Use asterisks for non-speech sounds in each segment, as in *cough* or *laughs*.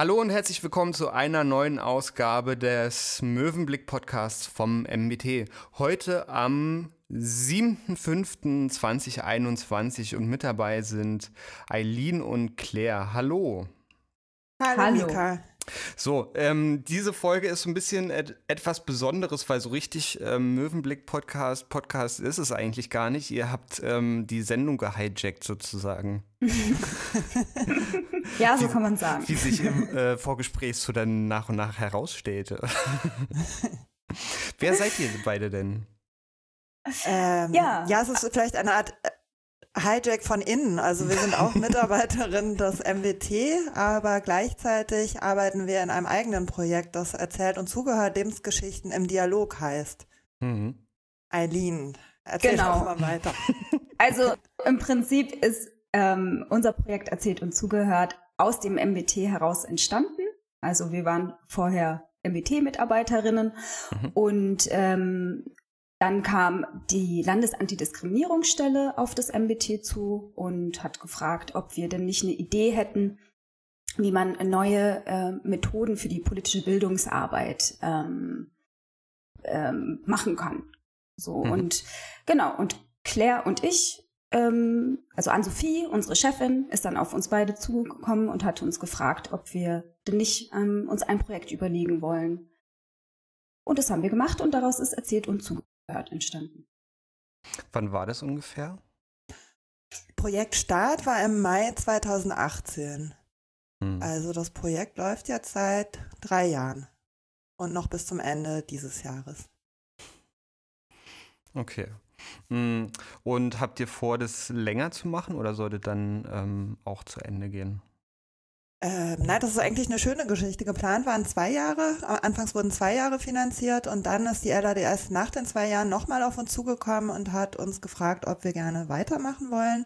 Hallo und herzlich willkommen zu einer neuen Ausgabe des Möwenblick Podcasts vom MBT. Heute am 7.5.2021 und mit dabei sind Eileen und Claire. Hallo. Hallo, Hallo. Mika. So, ähm, diese Folge ist ein bisschen et etwas Besonderes, weil so richtig ähm, Möwenblick-Podcast Podcast ist es eigentlich gar nicht. Ihr habt ähm, die Sendung gehijackt sozusagen. *laughs* ja, so kann man sagen. Wie sich im äh, Vorgespräch so dann nach und nach herausstellte. *laughs* Wer seid ihr beide denn? Ähm, ja. ja, es ist vielleicht eine Art äh, Hijack von innen. Also wir sind auch *laughs* Mitarbeiterin des MWT, aber gleichzeitig arbeiten wir in einem eigenen Projekt, das erzählt und zugehört Lebensgeschichten im Dialog heißt. Mhm. Eileen, erzähl genau. doch mal weiter. *laughs* Also im Prinzip ist ähm, unser Projekt erzählt und zugehört aus dem MWT heraus entstanden. Also wir waren vorher MWT-Mitarbeiterinnen mhm. und ähm, dann kam die Landesantidiskriminierungsstelle auf das MBT zu und hat gefragt, ob wir denn nicht eine Idee hätten, wie man neue äh, Methoden für die politische Bildungsarbeit ähm, ähm, machen kann. So mhm. und genau und Claire und ich, ähm, also Ann-Sophie, unsere Chefin, ist dann auf uns beide zugekommen und hat uns gefragt, ob wir denn nicht ähm, uns ein Projekt überlegen wollen. Und das haben wir gemacht und daraus ist erzählt und zugehört gehört entstanden. Wann war das ungefähr? Projektstart war im Mai 2018. Hm. Also das Projekt läuft jetzt seit drei Jahren und noch bis zum Ende dieses Jahres. Okay. Hm. Und habt ihr vor, das länger zu machen oder sollte dann ähm, auch zu Ende gehen? Ähm, nein, das ist eigentlich eine schöne Geschichte. Geplant waren zwei Jahre. Anfangs wurden zwei Jahre finanziert und dann ist die LADS nach den zwei Jahren nochmal auf uns zugekommen und hat uns gefragt, ob wir gerne weitermachen wollen.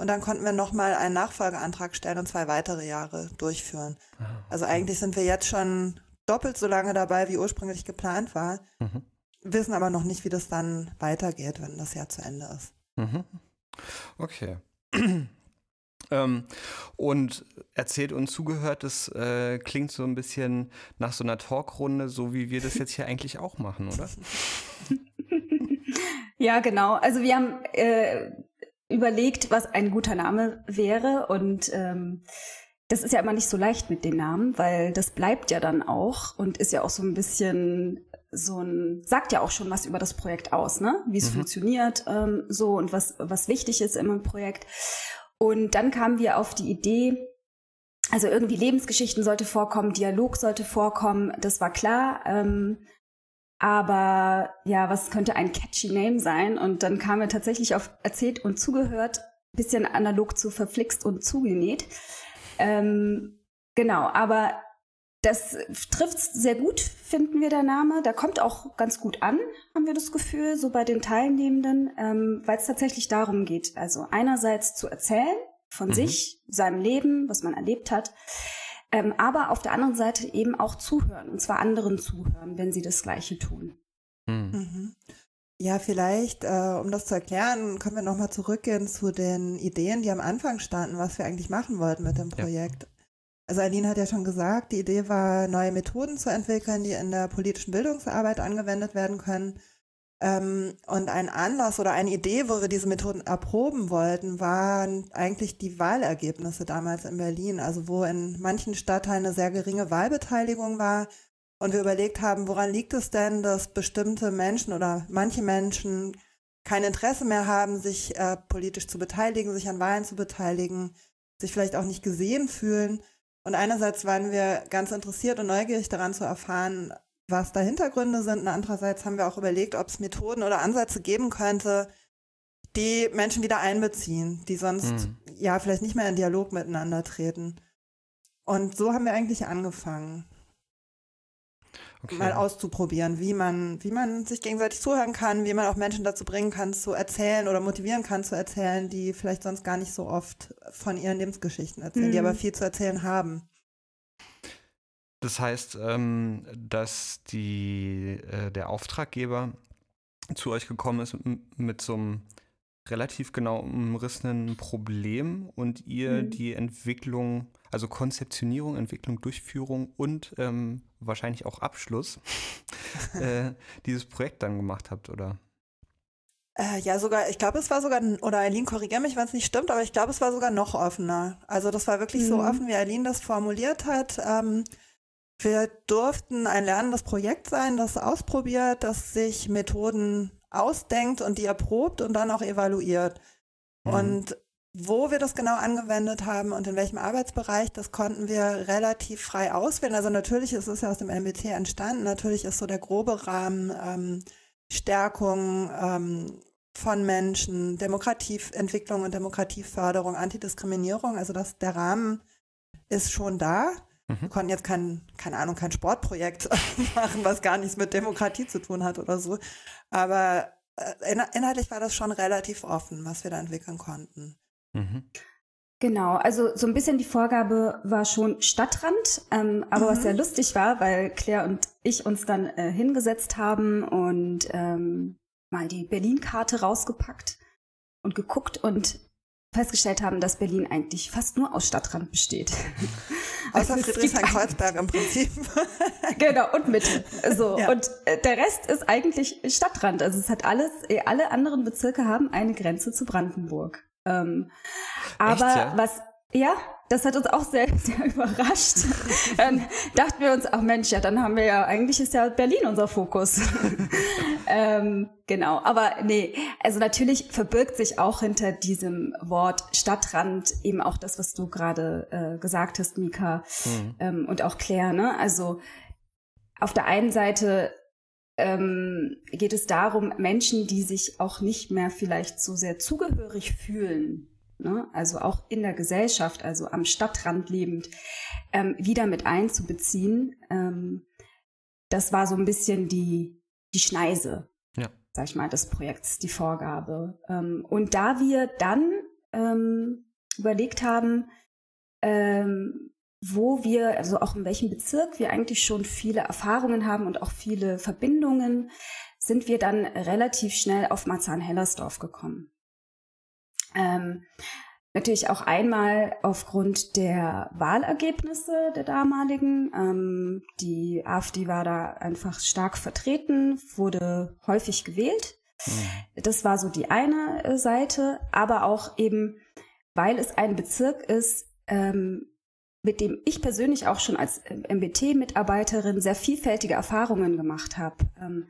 Und dann konnten wir nochmal einen Nachfolgeantrag stellen und zwei weitere Jahre durchführen. Ah, also eigentlich sind wir jetzt schon doppelt so lange dabei, wie ursprünglich geplant war. Mhm. Wissen aber noch nicht, wie das dann weitergeht, wenn das Jahr zu Ende ist. Mhm. Okay. Ähm, und erzählt und zugehört, das äh, klingt so ein bisschen nach so einer Talkrunde, so wie wir das jetzt hier *laughs* eigentlich auch machen, oder? *laughs* ja, genau. Also wir haben äh, überlegt, was ein guter Name wäre und ähm, das ist ja immer nicht so leicht mit den Namen, weil das bleibt ja dann auch und ist ja auch so ein bisschen so ein, sagt ja auch schon was über das Projekt aus, ne? Wie es mhm. funktioniert, ähm, so und was, was wichtig ist im Projekt. Und dann kamen wir auf die Idee, also irgendwie Lebensgeschichten sollte vorkommen, Dialog sollte vorkommen, das war klar. Ähm, aber ja, was könnte ein catchy Name sein? Und dann kamen wir tatsächlich auf erzählt und zugehört, bisschen analog zu verflixt und zugenäht. Ähm, genau, aber das trifft sehr gut, finden wir der Name. Der kommt auch ganz gut an, haben wir das Gefühl, so bei den Teilnehmenden, ähm, weil es tatsächlich darum geht, also einerseits zu erzählen von mhm. sich, seinem Leben, was man erlebt hat, ähm, aber auf der anderen Seite eben auch zuhören, und zwar anderen zuhören, wenn sie das Gleiche tun. Mhm. Mhm. Ja, vielleicht, äh, um das zu erklären, können wir nochmal zurückgehen zu den Ideen, die am Anfang standen, was wir eigentlich machen wollten mit dem Projekt. Ja. Also Aline hat ja schon gesagt, die Idee war, neue Methoden zu entwickeln, die in der politischen Bildungsarbeit angewendet werden können. Ähm, und ein Anlass oder eine Idee, wo wir diese Methoden erproben wollten, waren eigentlich die Wahlergebnisse damals in Berlin. Also wo in manchen Stadtteilen eine sehr geringe Wahlbeteiligung war. Und wir überlegt haben, woran liegt es denn, dass bestimmte Menschen oder manche Menschen kein Interesse mehr haben, sich äh, politisch zu beteiligen, sich an Wahlen zu beteiligen, sich vielleicht auch nicht gesehen fühlen. Und einerseits waren wir ganz interessiert und neugierig daran zu erfahren, was da Hintergründe sind. Und andererseits haben wir auch überlegt, ob es Methoden oder Ansätze geben könnte, die Menschen wieder einbeziehen, die sonst mhm. ja vielleicht nicht mehr in Dialog miteinander treten. Und so haben wir eigentlich angefangen okay. mal auszuprobieren, wie man, wie man sich gegenseitig zuhören kann, wie man auch Menschen dazu bringen kann, zu erzählen oder motivieren kann zu erzählen, die vielleicht sonst gar nicht so oft von ihren Lebensgeschichten erzählen, mhm. die aber viel zu erzählen haben. Das heißt, ähm, dass die, äh, der Auftraggeber zu euch gekommen ist mit so einem relativ genau umrissenen Problem und ihr mhm. die Entwicklung, also Konzeptionierung, Entwicklung, Durchführung und ähm, wahrscheinlich auch Abschluss *laughs* äh, dieses Projekt dann gemacht habt, oder? Äh, ja, sogar, ich glaube, es war sogar, oder Eileen, korrigiere mich, wenn es nicht stimmt, aber ich glaube, es war sogar noch offener. Also das war wirklich mhm. so offen, wie Eileen das formuliert hat. Ähm, wir durften ein lernendes Projekt sein, das ausprobiert, das sich Methoden ausdenkt und die erprobt und dann auch evaluiert. Mhm. Und wo wir das genau angewendet haben und in welchem Arbeitsbereich, das konnten wir relativ frei auswählen. Also natürlich ist es ja aus dem MBT entstanden, natürlich ist so der grobe Rahmen ähm, Stärkung ähm, von Menschen, Demokratieentwicklung und Demokratieförderung, Antidiskriminierung. Also das, der Rahmen ist schon da. Mhm. Wir konnten jetzt kein, keine Ahnung, kein Sportprojekt *laughs* machen, was gar nichts mit Demokratie zu tun hat oder so. Aber äh, inhaltlich war das schon relativ offen, was wir da entwickeln konnten. Mhm. Genau, also so ein bisschen die Vorgabe war schon Stadtrand, ähm, aber mhm. was sehr lustig war, weil Claire und ich uns dann äh, hingesetzt haben und ähm, mal die Berlin-Karte rausgepackt und geguckt und festgestellt haben, dass Berlin eigentlich fast nur aus Stadtrand besteht. *laughs* Außer also Friedrichshain-Kreuzberg im Prinzip. *laughs* genau, und Mitte. So. Ja. Und äh, der Rest ist eigentlich Stadtrand. Also es hat alles, eh, alle anderen Bezirke haben eine Grenze zu Brandenburg. Ähm, aber Echt, ja? was ja, das hat uns auch sehr, *laughs* sehr überrascht. dann dachten wir uns, ach Mensch, ja, dann haben wir ja, eigentlich ist ja Berlin unser Fokus. *laughs* ähm, genau, aber nee, also natürlich verbirgt sich auch hinter diesem Wort Stadtrand eben auch das, was du gerade äh, gesagt hast, Mika, mhm. ähm, und auch Claire, ne? Also auf der einen Seite ähm, geht es darum, Menschen, die sich auch nicht mehr vielleicht so sehr zugehörig fühlen, ne, also auch in der Gesellschaft, also am Stadtrand lebend, ähm, wieder mit einzubeziehen. Ähm, das war so ein bisschen die, die Schneise, ja. sag ich mal, des Projekts, die Vorgabe. Ähm, und da wir dann ähm, überlegt haben, ähm, wo wir, also auch in welchem Bezirk wir eigentlich schon viele Erfahrungen haben und auch viele Verbindungen, sind wir dann relativ schnell auf Marzahn-Hellersdorf gekommen. Ähm, natürlich auch einmal aufgrund der Wahlergebnisse der damaligen. Ähm, die AfD war da einfach stark vertreten, wurde häufig gewählt. Mhm. Das war so die eine äh, Seite, aber auch eben, weil es ein Bezirk ist, ähm, mit dem ich persönlich auch schon als MBT-Mitarbeiterin sehr vielfältige Erfahrungen gemacht habe. Ähm,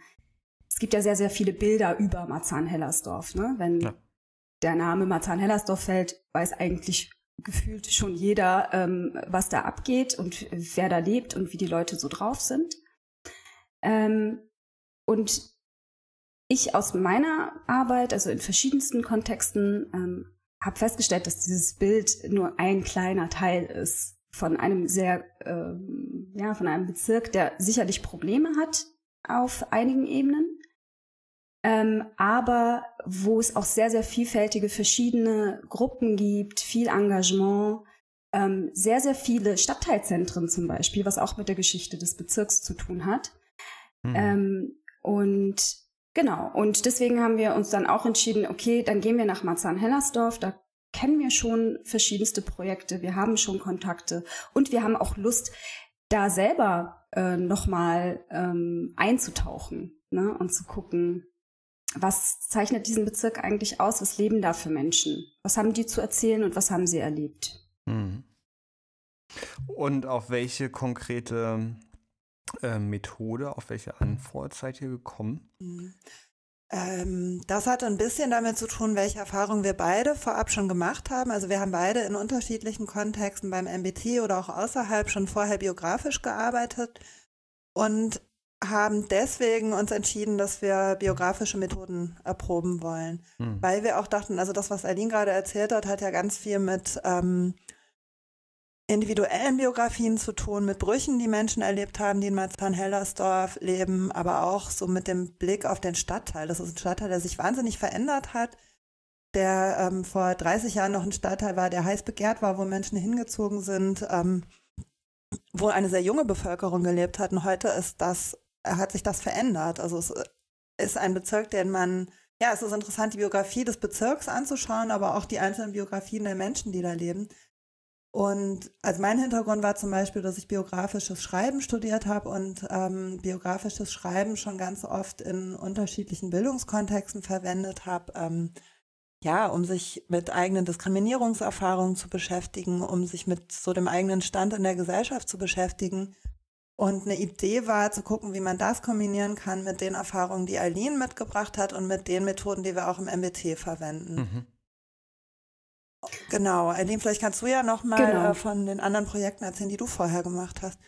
es gibt ja sehr, sehr viele Bilder über Marzahn-Hellersdorf. Ne? Wenn ja der Name Marzahn-Hellersdorf fällt, weiß eigentlich gefühlt schon jeder, ähm, was da abgeht und wer da lebt und wie die Leute so drauf sind. Ähm, und ich aus meiner Arbeit, also in verschiedensten Kontexten, ähm, habe festgestellt, dass dieses Bild nur ein kleiner Teil ist von einem sehr, ähm, ja, von einem Bezirk, der sicherlich Probleme hat auf einigen Ebenen, ähm, aber wo es auch sehr, sehr vielfältige verschiedene Gruppen gibt, viel Engagement, ähm, sehr, sehr viele Stadtteilzentren zum Beispiel, was auch mit der Geschichte des Bezirks zu tun hat. Mhm. Ähm, und genau, und deswegen haben wir uns dann auch entschieden, okay, dann gehen wir nach Marzahn-Hellersdorf, da kennen wir schon verschiedenste Projekte, wir haben schon Kontakte und wir haben auch Lust, da selber äh, nochmal ähm, einzutauchen ne, und zu gucken, was zeichnet diesen Bezirk eigentlich aus? Was leben da für Menschen? Was haben die zu erzählen und was haben sie erlebt? Mhm. Und auf welche konkrete äh, Methode, auf welche Antwort seid ihr gekommen? Mhm. Ähm, das hat ein bisschen damit zu tun, welche Erfahrungen wir beide vorab schon gemacht haben. Also wir haben beide in unterschiedlichen Kontexten beim MBT oder auch außerhalb schon vorher biografisch gearbeitet. Und haben deswegen uns entschieden, dass wir biografische Methoden erproben wollen, hm. weil wir auch dachten, also das, was Aline gerade erzählt hat, hat ja ganz viel mit ähm, individuellen Biografien zu tun, mit Brüchen, die Menschen erlebt haben, die in Marzahn-Hellersdorf leben, aber auch so mit dem Blick auf den Stadtteil. Das ist ein Stadtteil, der sich wahnsinnig verändert hat, der ähm, vor 30 Jahren noch ein Stadtteil war, der heiß begehrt war, wo Menschen hingezogen sind, ähm, wo eine sehr junge Bevölkerung gelebt hat. Und heute ist das hat sich das verändert. Also es ist ein Bezirk, den man ja, es ist interessant, die Biografie des Bezirks anzuschauen, aber auch die einzelnen Biografien der Menschen, die da leben. Und also mein Hintergrund war zum Beispiel, dass ich biografisches Schreiben studiert habe und ähm, biografisches Schreiben schon ganz oft in unterschiedlichen Bildungskontexten verwendet habe. Ähm, ja, um sich mit eigenen Diskriminierungserfahrungen zu beschäftigen, um sich mit so dem eigenen Stand in der Gesellschaft zu beschäftigen. Und eine Idee war zu gucken, wie man das kombinieren kann mit den Erfahrungen, die Eileen mitgebracht hat und mit den Methoden, die wir auch im MBT verwenden. Mhm. Genau, Eileen, vielleicht kannst du ja noch mal genau. Äh, von den anderen Projekten erzählen, die du vorher gemacht hast.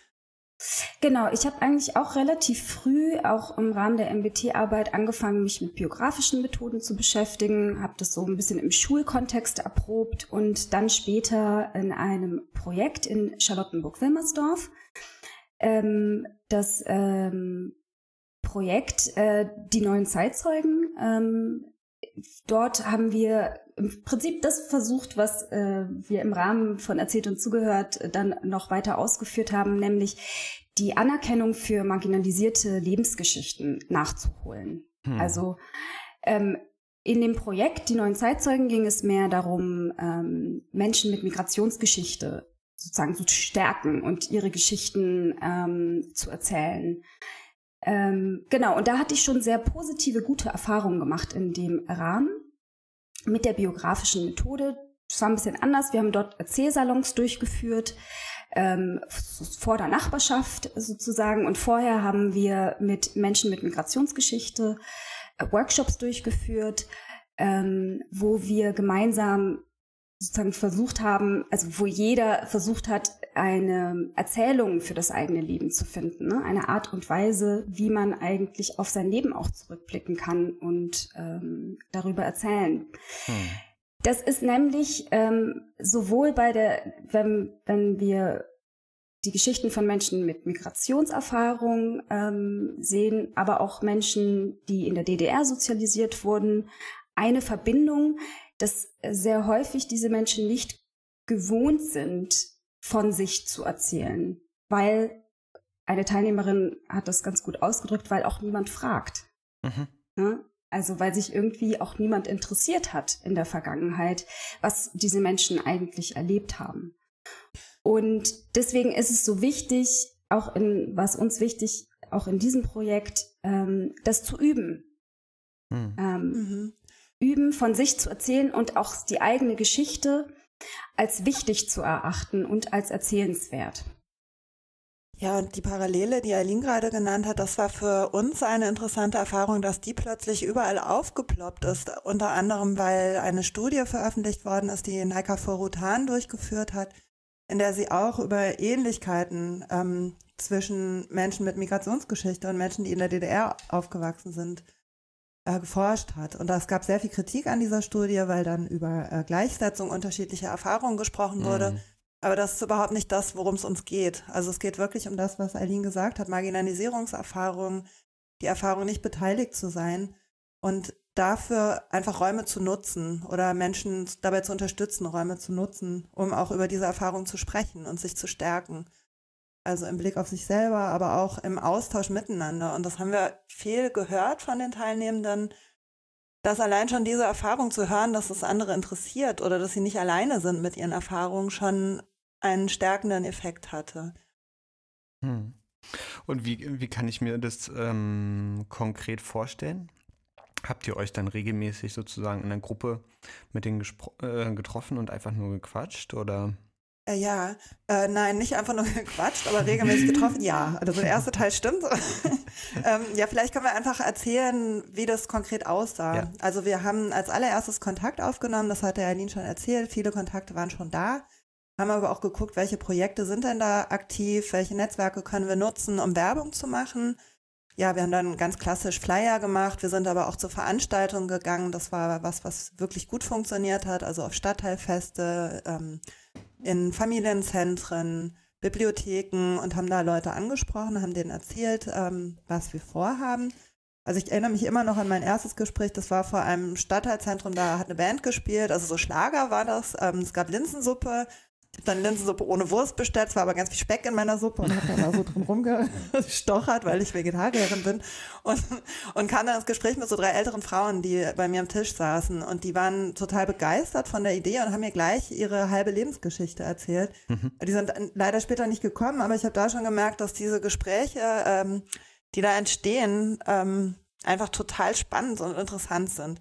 Genau, ich habe eigentlich auch relativ früh, auch im Rahmen der MBT-Arbeit, angefangen, mich mit biografischen Methoden zu beschäftigen, habe das so ein bisschen im Schulkontext erprobt und dann später in einem Projekt in Charlottenburg-Wilmersdorf. Ähm, das ähm, Projekt äh, Die neuen Zeitzeugen. Ähm, dort haben wir im Prinzip das versucht, was äh, wir im Rahmen von Erzählt und Zugehört dann noch weiter ausgeführt haben, nämlich die Anerkennung für marginalisierte Lebensgeschichten nachzuholen. Hm. Also ähm, in dem Projekt Die neuen Zeitzeugen ging es mehr darum, ähm, Menschen mit Migrationsgeschichte sozusagen zu stärken und ihre Geschichten ähm, zu erzählen. Ähm, genau, und da hatte ich schon sehr positive, gute Erfahrungen gemacht in dem Rahmen mit der biografischen Methode. Das war ein bisschen anders. Wir haben dort Erzählsalons durchgeführt, ähm, vor der Nachbarschaft sozusagen. Und vorher haben wir mit Menschen mit Migrationsgeschichte äh, Workshops durchgeführt, ähm, wo wir gemeinsam sozusagen versucht haben, also wo jeder versucht hat, eine Erzählung für das eigene Leben zu finden, ne? eine Art und Weise, wie man eigentlich auf sein Leben auch zurückblicken kann und ähm, darüber erzählen. Hm. Das ist nämlich ähm, sowohl bei der, wenn, wenn wir die Geschichten von Menschen mit Migrationserfahrung ähm, sehen, aber auch Menschen, die in der DDR sozialisiert wurden, eine Verbindung, dass sehr häufig diese Menschen nicht gewohnt sind, von sich zu erzählen, weil eine Teilnehmerin hat das ganz gut ausgedrückt, weil auch niemand fragt. Mhm. Ja? Also weil sich irgendwie auch niemand interessiert hat in der Vergangenheit, was diese Menschen eigentlich erlebt haben. Und deswegen ist es so wichtig, auch in, was uns wichtig, auch in diesem Projekt, ähm, das zu üben. Mhm. Ähm, mhm üben, von sich zu erzählen und auch die eigene Geschichte als wichtig zu erachten und als erzählenswert. Ja, und die Parallele, die Eileen gerade genannt hat, das war für uns eine interessante Erfahrung, dass die plötzlich überall aufgeploppt ist. Unter anderem, weil eine Studie veröffentlicht worden ist, die Naika Forutan durchgeführt hat, in der sie auch über Ähnlichkeiten ähm, zwischen Menschen mit Migrationsgeschichte und Menschen, die in der DDR aufgewachsen sind, äh, geforscht hat. Und es gab sehr viel Kritik an dieser Studie, weil dann über äh, Gleichsetzung unterschiedlicher Erfahrungen gesprochen wurde. Mhm. Aber das ist überhaupt nicht das, worum es uns geht. Also es geht wirklich um das, was Eileen gesagt hat, Marginalisierungserfahrung, die Erfahrung, nicht beteiligt zu sein und dafür einfach Räume zu nutzen oder Menschen dabei zu unterstützen, Räume zu nutzen, um auch über diese Erfahrung zu sprechen und sich zu stärken. Also im Blick auf sich selber, aber auch im Austausch miteinander. Und das haben wir viel gehört von den Teilnehmenden, dass allein schon diese Erfahrung zu hören, dass es andere interessiert oder dass sie nicht alleine sind mit ihren Erfahrungen, schon einen stärkenden Effekt hatte. Hm. Und wie, wie kann ich mir das ähm, konkret vorstellen? Habt ihr euch dann regelmäßig sozusagen in der Gruppe mit denen äh, getroffen und einfach nur gequatscht oder? Äh, ja, äh, nein, nicht einfach nur *laughs* gequatscht, aber regelmäßig getroffen, ja. Also der erste Teil stimmt. *laughs* ähm, ja, vielleicht können wir einfach erzählen, wie das konkret aussah. Ja. Also wir haben als allererstes Kontakt aufgenommen, das hat der Eileen schon erzählt. Viele Kontakte waren schon da. Haben aber auch geguckt, welche Projekte sind denn da aktiv, welche Netzwerke können wir nutzen, um Werbung zu machen. Ja, wir haben dann ganz klassisch Flyer gemacht. Wir sind aber auch zu Veranstaltungen gegangen. Das war was, was wirklich gut funktioniert hat. Also auf Stadtteilfeste, ähm, in Familienzentren, Bibliotheken und haben da Leute angesprochen, haben denen erzählt, ähm, was wir vorhaben. Also ich erinnere mich immer noch an mein erstes Gespräch, das war vor einem Stadtteilzentrum, da hat eine Band gespielt, also so Schlager war das. Ähm, es gab Linsensuppe habe dann Linsensuppe ohne Wurst bestellt, es war aber ganz viel Speck in meiner Suppe und habe dann da so drin rumgestochert, weil ich Vegetarierin bin. Und, und kam dann ins Gespräch mit so drei älteren Frauen, die bei mir am Tisch saßen. Und die waren total begeistert von der Idee und haben mir gleich ihre halbe Lebensgeschichte erzählt. Mhm. Die sind leider später nicht gekommen, aber ich habe da schon gemerkt, dass diese Gespräche, ähm, die da entstehen, ähm, einfach total spannend und interessant sind.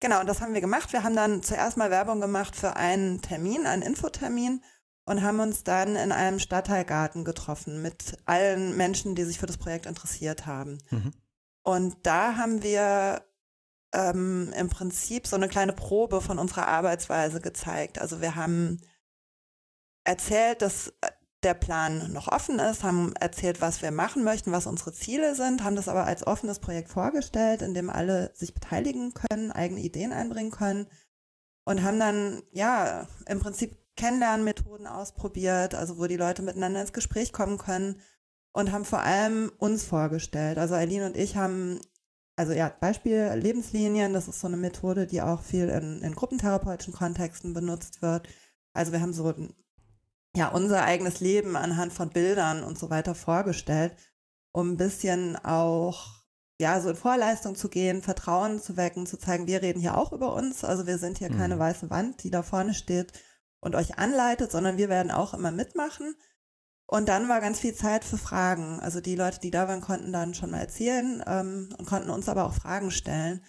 Genau, und das haben wir gemacht. Wir haben dann zuerst mal Werbung gemacht für einen Termin, einen Infotermin und haben uns dann in einem Stadtteilgarten getroffen mit allen Menschen, die sich für das Projekt interessiert haben. Mhm. Und da haben wir ähm, im Prinzip so eine kleine Probe von unserer Arbeitsweise gezeigt. Also wir haben erzählt, dass der Plan noch offen ist, haben erzählt, was wir machen möchten, was unsere Ziele sind, haben das aber als offenes Projekt vorgestellt, in dem alle sich beteiligen können, eigene Ideen einbringen können und haben dann, ja, im Prinzip Kennenlernmethoden ausprobiert, also wo die Leute miteinander ins Gespräch kommen können und haben vor allem uns vorgestellt. Also Eileen und ich haben, also ja, Beispiel Lebenslinien, das ist so eine Methode, die auch viel in, in gruppentherapeutischen Kontexten benutzt wird. Also wir haben so ja, unser eigenes Leben anhand von Bildern und so weiter vorgestellt, um ein bisschen auch, ja, so in Vorleistung zu gehen, Vertrauen zu wecken, zu zeigen, wir reden hier auch über uns. Also wir sind hier mhm. keine weiße Wand, die da vorne steht und euch anleitet, sondern wir werden auch immer mitmachen. Und dann war ganz viel Zeit für Fragen. Also die Leute, die da waren, konnten dann schon mal erzählen ähm, und konnten uns aber auch Fragen stellen.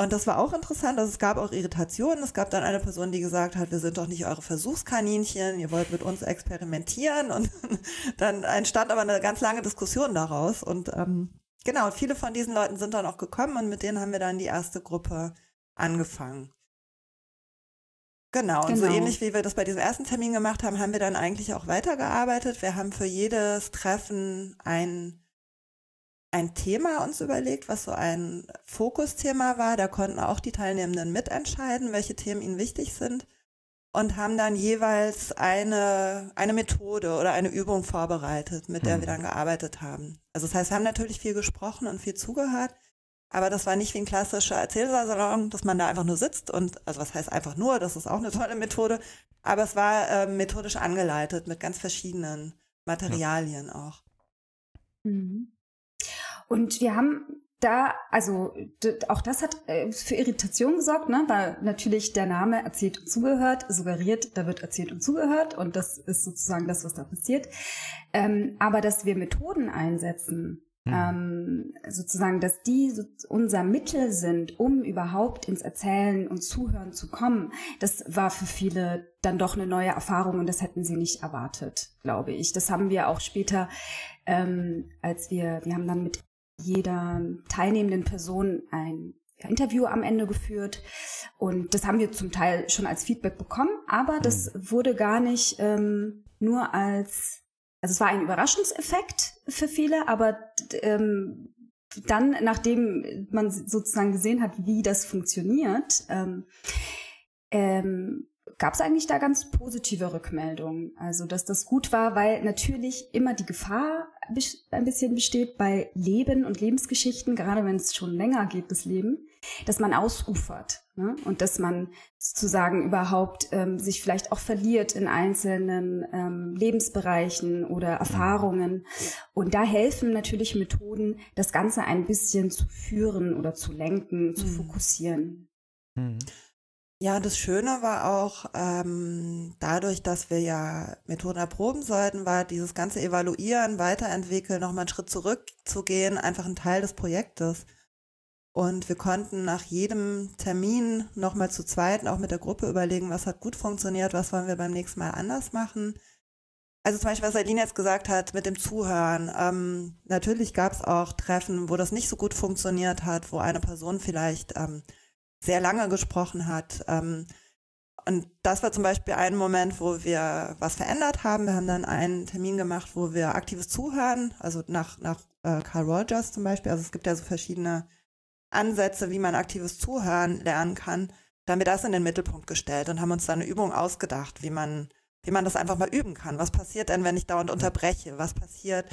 Und das war auch interessant. Also es gab auch Irritationen. Es gab dann eine Person, die gesagt hat, wir sind doch nicht eure Versuchskaninchen, ihr wollt mit uns experimentieren. Und *laughs* dann entstand aber eine ganz lange Diskussion daraus. Und ähm, genau, viele von diesen Leuten sind dann auch gekommen und mit denen haben wir dann die erste Gruppe angefangen. Genau, und genau. so ähnlich wie wir das bei diesem ersten Termin gemacht haben, haben wir dann eigentlich auch weitergearbeitet. Wir haben für jedes Treffen ein ein Thema uns überlegt, was so ein Fokusthema war. Da konnten auch die Teilnehmenden mitentscheiden, welche Themen ihnen wichtig sind und haben dann jeweils eine, eine Methode oder eine Übung vorbereitet, mit der mhm. wir dann gearbeitet haben. Also das heißt, wir haben natürlich viel gesprochen und viel zugehört, aber das war nicht wie ein klassischer Erzählsalon, dass man da einfach nur sitzt und, also was heißt einfach nur, das ist auch eine tolle Methode, aber es war äh, methodisch angeleitet mit ganz verschiedenen Materialien ja. auch. Mhm. Und wir haben da, also auch das hat äh, für Irritation gesorgt, ne? weil natürlich der Name erzählt und zugehört, suggeriert, da wird erzählt und zugehört und das ist sozusagen das, was da passiert. Ähm, aber dass wir Methoden einsetzen, mhm. ähm, sozusagen, dass die so unser Mittel sind, um überhaupt ins Erzählen und Zuhören zu kommen, das war für viele dann doch eine neue Erfahrung und das hätten sie nicht erwartet, glaube ich. Das haben wir auch später, ähm, als wir, wir haben dann mit jeder teilnehmenden Person ein Interview am Ende geführt und das haben wir zum Teil schon als Feedback bekommen, aber das mhm. wurde gar nicht ähm, nur als, also es war ein Überraschungseffekt für viele, aber ähm, dann, nachdem man sozusagen gesehen hat, wie das funktioniert, ähm, ähm, gab es eigentlich da ganz positive Rückmeldungen. Also, dass das gut war, weil natürlich immer die Gefahr ein bisschen besteht bei Leben und Lebensgeschichten, gerade wenn es schon länger geht, das Leben, dass man ausufert ne? und dass man sozusagen überhaupt ähm, sich vielleicht auch verliert in einzelnen ähm, Lebensbereichen oder Erfahrungen. Und da helfen natürlich Methoden, das Ganze ein bisschen zu führen oder zu lenken, zu mhm. fokussieren. Mhm. Ja, das Schöne war auch, ähm, dadurch, dass wir ja Methoden erproben sollten, war dieses ganze Evaluieren, Weiterentwickeln, nochmal einen Schritt zurückzugehen, einfach ein Teil des Projektes. Und wir konnten nach jedem Termin nochmal zu zweit auch mit der Gruppe überlegen, was hat gut funktioniert, was wollen wir beim nächsten Mal anders machen. Also zum Beispiel, was Aline jetzt gesagt hat mit dem Zuhören. Ähm, natürlich gab es auch Treffen, wo das nicht so gut funktioniert hat, wo eine Person vielleicht ähm, sehr lange gesprochen hat. Ähm, und das war zum Beispiel ein Moment, wo wir was verändert haben. Wir haben dann einen Termin gemacht, wo wir aktives Zuhören, also nach, nach äh, Carl Rogers zum Beispiel, also es gibt ja so verschiedene Ansätze, wie man aktives Zuhören lernen kann. Da haben wir das in den Mittelpunkt gestellt und haben uns dann eine Übung ausgedacht, wie man, wie man das einfach mal üben kann. Was passiert denn, wenn ich dauernd unterbreche? Was passiert,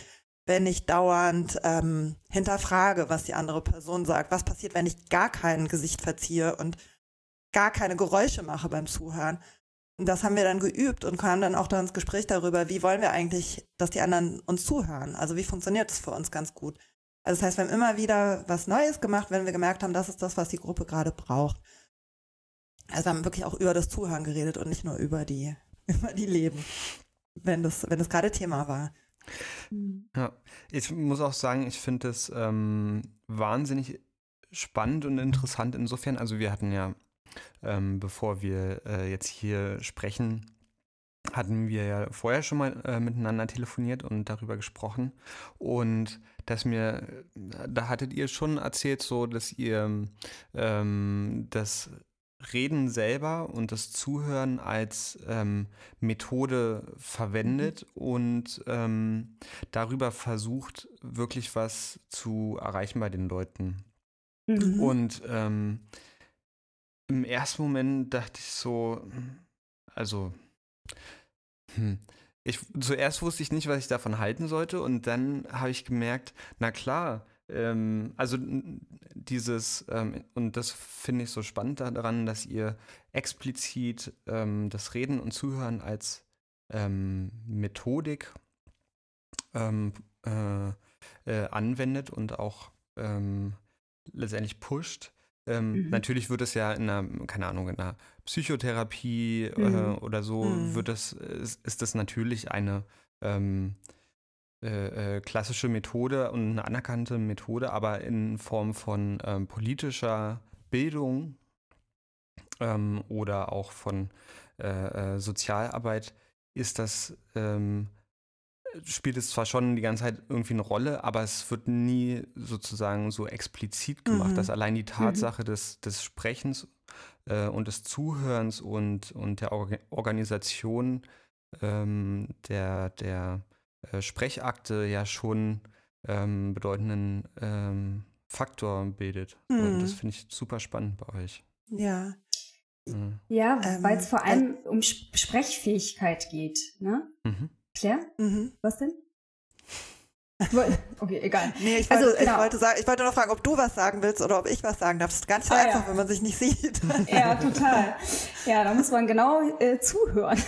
wenn ich dauernd ähm, hinterfrage, was die andere Person sagt? Was passiert, wenn ich gar kein Gesicht verziehe und gar keine Geräusche mache beim Zuhören? das haben wir dann geübt und kamen dann auch da ins Gespräch darüber, wie wollen wir eigentlich, dass die anderen uns zuhören? Also wie funktioniert das für uns ganz gut? Also das heißt, wir haben immer wieder was Neues gemacht, wenn wir gemerkt haben, das ist das, was die Gruppe gerade braucht. Also wir haben wirklich auch über das Zuhören geredet und nicht nur über die, *laughs* über die Leben, wenn das, wenn das gerade Thema war. Ja, ich muss auch sagen, ich finde es ähm, wahnsinnig spannend und interessant insofern. Also wir hatten ja, ähm, bevor wir äh, jetzt hier sprechen, hatten wir ja vorher schon mal äh, miteinander telefoniert und darüber gesprochen. Und dass mir, da hattet ihr schon erzählt, so dass ihr ähm, das Reden selber und das Zuhören als ähm, Methode verwendet mhm. und ähm, darüber versucht, wirklich was zu erreichen bei den Leuten. Mhm. Und ähm, im ersten Moment dachte ich so, also, hm, ich, zuerst wusste ich nicht, was ich davon halten sollte und dann habe ich gemerkt, na klar, ähm, also dieses, ähm, und das finde ich so spannend daran, dass ihr explizit ähm, das Reden und Zuhören als ähm, Methodik ähm, äh, äh, anwendet und auch ähm, letztendlich pusht. Mhm. Natürlich wird es ja in einer, keine Ahnung, in einer Psychotherapie äh, mhm. äh, oder so, mhm. wird das, ist, ist das natürlich eine äh, äh, klassische Methode und eine anerkannte Methode, aber in Form von ähm, politischer Bildung ähm, oder auch von äh, äh, Sozialarbeit ist das, ähm, spielt es zwar schon die ganze Zeit irgendwie eine Rolle, aber es wird nie sozusagen so explizit gemacht, mhm. dass allein die mhm. Tatsache mhm. des, des Sprechens äh, und des Zuhörens und, und der Or Organisation ähm, der, der äh, Sprechakte ja schon ähm, bedeutenden ähm, Faktor bildet. Mhm. Und das finde ich super spannend bei euch. Ja. Ja, ähm, weil es vor allem äh, um Sprechfähigkeit geht. Ne? Mhm. Claire? Mhm. Was denn? Okay, egal. Nee, ich wollte, also, genau. ich, wollte sagen, ich wollte nur fragen, ob du was sagen willst oder ob ich was sagen darf. Das ist ganz ah, einfach, ja. wenn man sich nicht sieht. *laughs* Ja, total. Ja, da muss man genau äh, zuhören.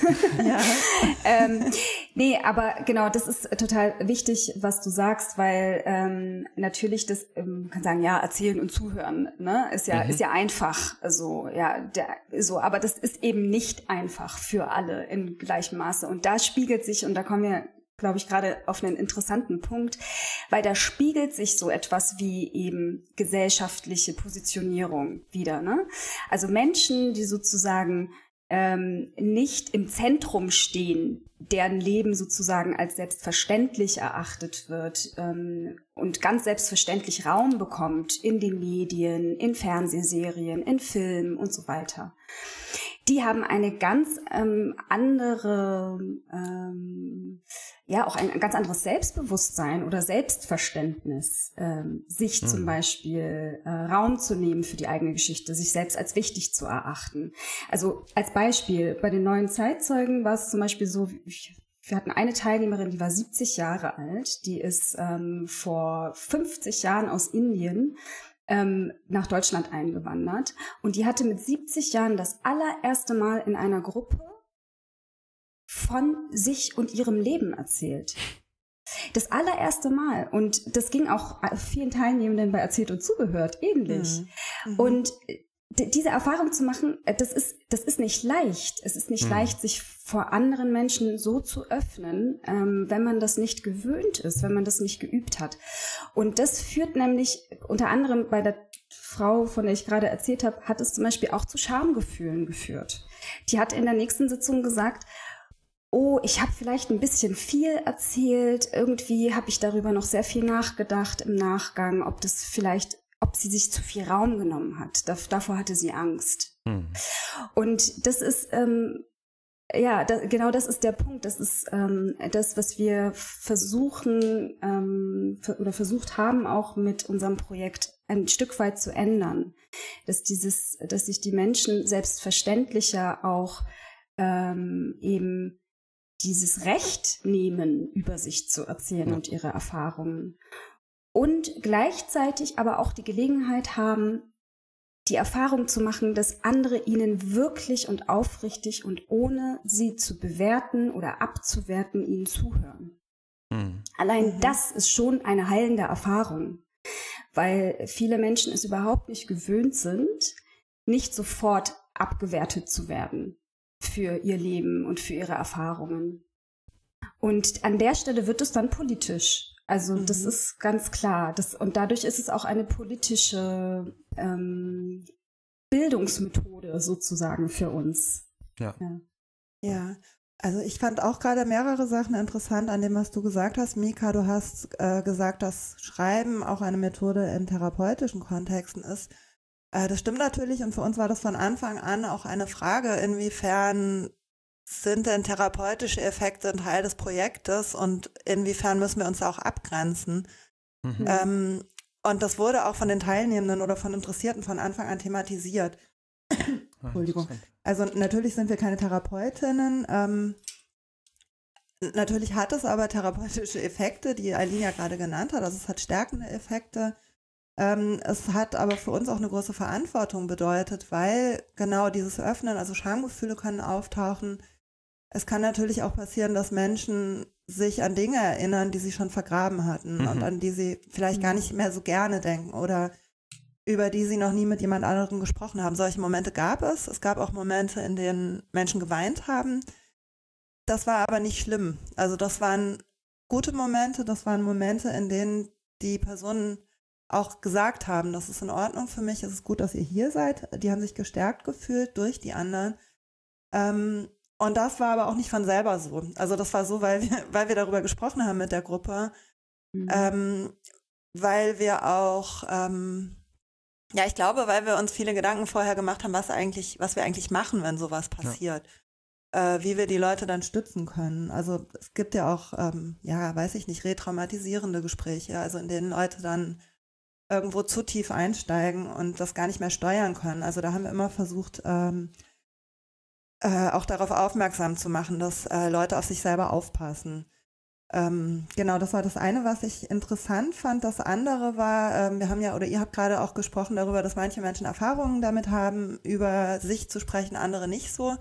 Ja. *laughs* ähm, nee, aber genau, das ist total wichtig, was du sagst, weil ähm, natürlich das, ähm, man kann sagen, ja, erzählen und zuhören, ne, ist ja, mhm. ist ja einfach, so, ja, der, so, aber das ist eben nicht einfach für alle in gleichem Maße. Und da spiegelt sich, und da kommen wir glaube ich, gerade auf einen interessanten Punkt, weil da spiegelt sich so etwas wie eben gesellschaftliche Positionierung wieder. Ne? Also Menschen, die sozusagen ähm, nicht im Zentrum stehen, deren Leben sozusagen als selbstverständlich erachtet wird ähm, und ganz selbstverständlich Raum bekommt in den Medien, in Fernsehserien, in Filmen und so weiter die haben eine ganz ähm, andere, ähm, ja, auch ein, ein, ganz anderes Selbstbewusstsein oder Selbstverständnis, ähm, sich mhm. zum Beispiel äh, Raum zu nehmen für die eigene Geschichte, sich selbst als wichtig zu erachten. Also als Beispiel, bei den neuen Zeitzeugen war es zum Beispiel so, wir hatten eine Teilnehmerin, die war 70 Jahre alt, die ist ähm, vor 50 Jahren aus Indien ähm, nach Deutschland eingewandert. Und die hatte mit 70 Jahren das allererste Mal in einer Gruppe von sich und ihrem Leben erzählt. Das allererste Mal. Und das ging auch vielen Teilnehmenden bei Erzählt und Zugehört ähnlich. Mhm. Mhm. Und diese Erfahrung zu machen, äh, das ist, das ist nicht leicht. Es ist nicht mhm. leicht, sich vor anderen Menschen so zu öffnen, ähm, wenn man das nicht gewöhnt ist, wenn man das nicht geübt hat. Und das führt nämlich unter anderem bei der Frau, von der ich gerade erzählt habe, hat es zum Beispiel auch zu Schamgefühlen geführt. Die hat in der nächsten Sitzung gesagt, oh, ich habe vielleicht ein bisschen viel erzählt, irgendwie habe ich darüber noch sehr viel nachgedacht im Nachgang, ob das vielleicht ob sie sich zu viel Raum genommen hat. davor hatte sie Angst. Mhm. Und das ist, ähm, ja, da, genau das ist der Punkt. Das ist ähm, das, was wir versuchen ähm, oder versucht haben, auch mit unserem Projekt ein Stück weit zu ändern. Dass dieses, dass sich die Menschen selbstverständlicher auch ähm, eben dieses Recht nehmen, über sich zu erzählen ja. und ihre Erfahrungen und gleichzeitig aber auch die Gelegenheit haben, die Erfahrung zu machen, dass andere ihnen wirklich und aufrichtig und ohne sie zu bewerten oder abzuwerten ihnen zuhören. Mhm. Allein mhm. das ist schon eine heilende Erfahrung, weil viele Menschen es überhaupt nicht gewöhnt sind, nicht sofort abgewertet zu werden für ihr Leben und für ihre Erfahrungen. Und an der Stelle wird es dann politisch. Also mhm. das ist ganz klar. Das, und dadurch ist es auch eine politische ähm, Bildungsmethode sozusagen für uns. Ja. ja. Ja, also ich fand auch gerade mehrere Sachen interessant an dem, was du gesagt hast. Mika, du hast äh, gesagt, dass Schreiben auch eine Methode in therapeutischen Kontexten ist. Äh, das stimmt natürlich und für uns war das von Anfang an auch eine Frage, inwiefern sind denn therapeutische Effekte ein Teil des Projektes und inwiefern müssen wir uns auch abgrenzen? Mhm. Ähm, und das wurde auch von den Teilnehmenden oder von Interessierten von Anfang an thematisiert. Entschuldigung. Also natürlich sind wir keine Therapeutinnen. Ähm, natürlich hat es aber therapeutische Effekte, die Eileen ja gerade genannt hat. Also es hat stärkende Effekte. Ähm, es hat aber für uns auch eine große Verantwortung bedeutet, weil genau dieses Öffnen, also Schamgefühle können auftauchen. Es kann natürlich auch passieren, dass Menschen sich an Dinge erinnern, die sie schon vergraben hatten mhm. und an die sie vielleicht gar nicht mehr so gerne denken oder über die sie noch nie mit jemand anderem gesprochen haben. Solche Momente gab es. Es gab auch Momente, in denen Menschen geweint haben. Das war aber nicht schlimm. Also das waren gute Momente, das waren Momente, in denen die Personen auch gesagt haben, das ist in Ordnung für mich, es ist gut, dass ihr hier seid. Die haben sich gestärkt gefühlt durch die anderen. Ähm, und das war aber auch nicht von selber so. Also das war so, weil wir, *laughs* weil wir darüber gesprochen haben mit der Gruppe, mhm. ähm, weil wir auch ähm, ja, ich glaube, weil wir uns viele Gedanken vorher gemacht haben, was eigentlich, was wir eigentlich machen, wenn sowas passiert. Ja. Äh, wie wir die Leute dann stützen können. Also es gibt ja auch, ähm, ja, weiß ich nicht, retraumatisierende Gespräche, also in denen Leute dann irgendwo zu tief einsteigen und das gar nicht mehr steuern können. Also da haben wir immer versucht, ähm, äh, auch darauf aufmerksam zu machen, dass äh, Leute auf sich selber aufpassen. Ähm, genau, das war das eine, was ich interessant fand. Das andere war, ähm, wir haben ja, oder ihr habt gerade auch gesprochen darüber, dass manche Menschen Erfahrungen damit haben, über sich zu sprechen, andere nicht so.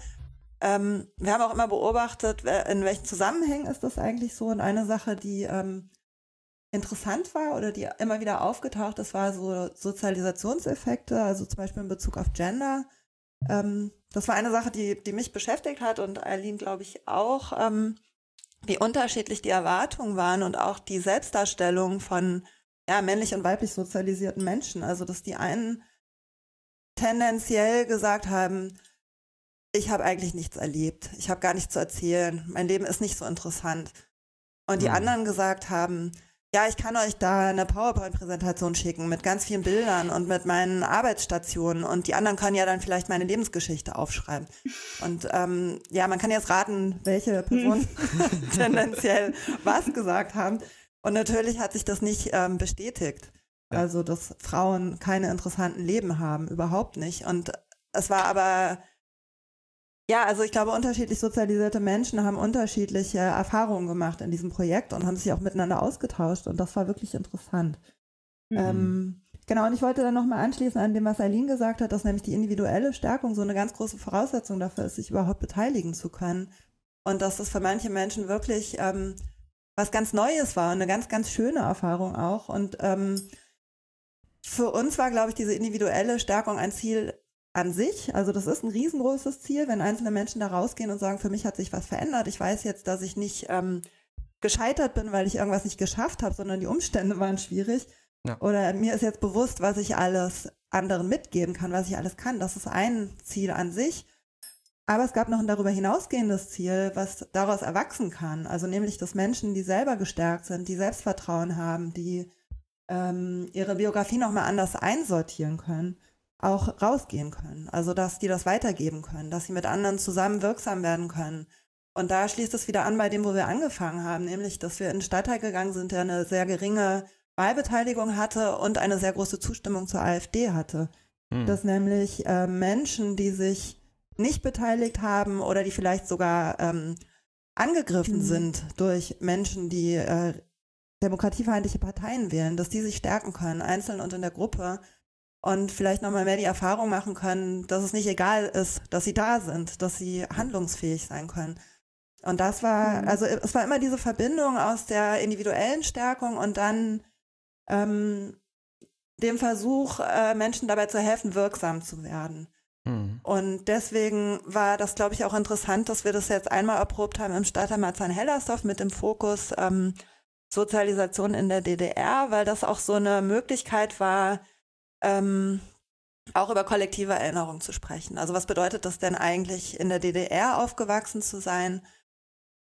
Ähm, wir haben auch immer beobachtet, in welchen Zusammenhängen ist das eigentlich so. Und eine Sache, die ähm, interessant war oder die immer wieder aufgetaucht ist, war so Sozialisationseffekte, also zum Beispiel in Bezug auf Gender. Ähm, das war eine Sache, die, die mich beschäftigt hat und Eileen, glaube ich, auch ähm, wie unterschiedlich die Erwartungen waren und auch die Selbstdarstellung von ja, männlich und weiblich sozialisierten Menschen. Also, dass die einen tendenziell gesagt haben, ich habe eigentlich nichts erlebt, ich habe gar nichts zu erzählen, mein Leben ist nicht so interessant. Und die mhm. anderen gesagt haben, ja, ich kann euch da eine PowerPoint-Präsentation schicken mit ganz vielen Bildern und mit meinen Arbeitsstationen und die anderen können ja dann vielleicht meine Lebensgeschichte aufschreiben. Und ähm, ja, man kann jetzt raten, welche Personen *laughs* *laughs* tendenziell was gesagt haben. Und natürlich hat sich das nicht ähm, bestätigt. Ja. Also, dass Frauen keine interessanten Leben haben, überhaupt nicht. Und es war aber ja, also ich glaube, unterschiedlich sozialisierte Menschen haben unterschiedliche Erfahrungen gemacht in diesem Projekt und haben sich auch miteinander ausgetauscht und das war wirklich interessant. Mhm. Ähm, genau, und ich wollte dann nochmal anschließen an dem, was Eileen gesagt hat, dass nämlich die individuelle Stärkung so eine ganz große Voraussetzung dafür ist, sich überhaupt beteiligen zu können. Und dass das für manche Menschen wirklich ähm, was ganz Neues war, eine ganz, ganz schöne Erfahrung auch. Und ähm, für uns war, glaube ich, diese individuelle Stärkung ein Ziel, an sich, also das ist ein riesengroßes Ziel, wenn einzelne Menschen da rausgehen und sagen, für mich hat sich was verändert. Ich weiß jetzt, dass ich nicht ähm, gescheitert bin, weil ich irgendwas nicht geschafft habe, sondern die Umstände waren schwierig. Ja. Oder mir ist jetzt bewusst, was ich alles anderen mitgeben kann, was ich alles kann. Das ist ein Ziel an sich. Aber es gab noch ein darüber hinausgehendes Ziel, was daraus erwachsen kann. Also nämlich, dass Menschen, die selber gestärkt sind, die Selbstvertrauen haben, die ähm, ihre Biografie nochmal anders einsortieren können auch rausgehen können. Also, dass die das weitergeben können, dass sie mit anderen zusammen wirksam werden können. Und da schließt es wieder an bei dem, wo wir angefangen haben, nämlich, dass wir in den Stadtteil gegangen sind, der eine sehr geringe Wahlbeteiligung hatte und eine sehr große Zustimmung zur AfD hatte. Hm. Dass nämlich äh, Menschen, die sich nicht beteiligt haben oder die vielleicht sogar ähm, angegriffen hm. sind durch Menschen, die äh, demokratiefeindliche Parteien wählen, dass die sich stärken können, einzeln und in der Gruppe und vielleicht nochmal mehr die Erfahrung machen können, dass es nicht egal ist, dass sie da sind, dass sie handlungsfähig sein können. Und das war, mhm. also es war immer diese Verbindung aus der individuellen Stärkung und dann ähm, dem Versuch, äh, Menschen dabei zu helfen, wirksam zu werden. Mhm. Und deswegen war das, glaube ich, auch interessant, dass wir das jetzt einmal erprobt haben im Stadtteil Marzahn-Hellersdorf mit dem Fokus ähm, Sozialisation in der DDR, weil das auch so eine Möglichkeit war, ähm, auch über kollektive Erinnerung zu sprechen. Also was bedeutet das denn eigentlich, in der DDR aufgewachsen zu sein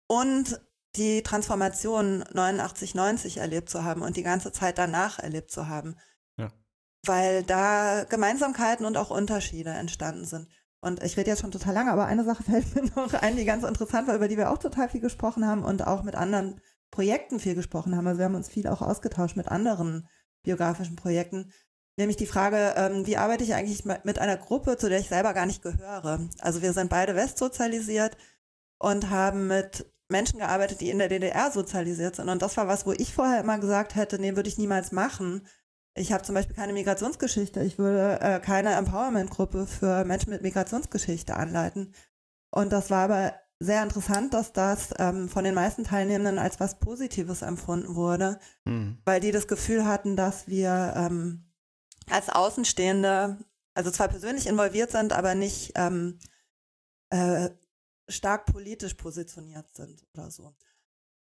und die Transformation 89, 90 erlebt zu haben und die ganze Zeit danach erlebt zu haben. Ja. Weil da Gemeinsamkeiten und auch Unterschiede entstanden sind. Und ich rede jetzt schon total lange, aber eine Sache *laughs* fällt mir noch ein, die ganz interessant war, über die wir auch total viel gesprochen haben und auch mit anderen Projekten viel gesprochen haben. Also wir haben uns viel auch ausgetauscht mit anderen biografischen Projekten. Nämlich die Frage, ähm, wie arbeite ich eigentlich mit einer Gruppe, zu der ich selber gar nicht gehöre? Also wir sind beide westsozialisiert und haben mit Menschen gearbeitet, die in der DDR sozialisiert sind. Und das war was, wo ich vorher immer gesagt hätte, nee, würde ich niemals machen. Ich habe zum Beispiel keine Migrationsgeschichte. Ich würde äh, keine Empowerment-Gruppe für Menschen mit Migrationsgeschichte anleiten. Und das war aber sehr interessant, dass das ähm, von den meisten Teilnehmenden als was Positives empfunden wurde, mhm. weil die das Gefühl hatten, dass wir ähm, als Außenstehende, also zwar persönlich involviert sind, aber nicht ähm, äh, stark politisch positioniert sind oder so.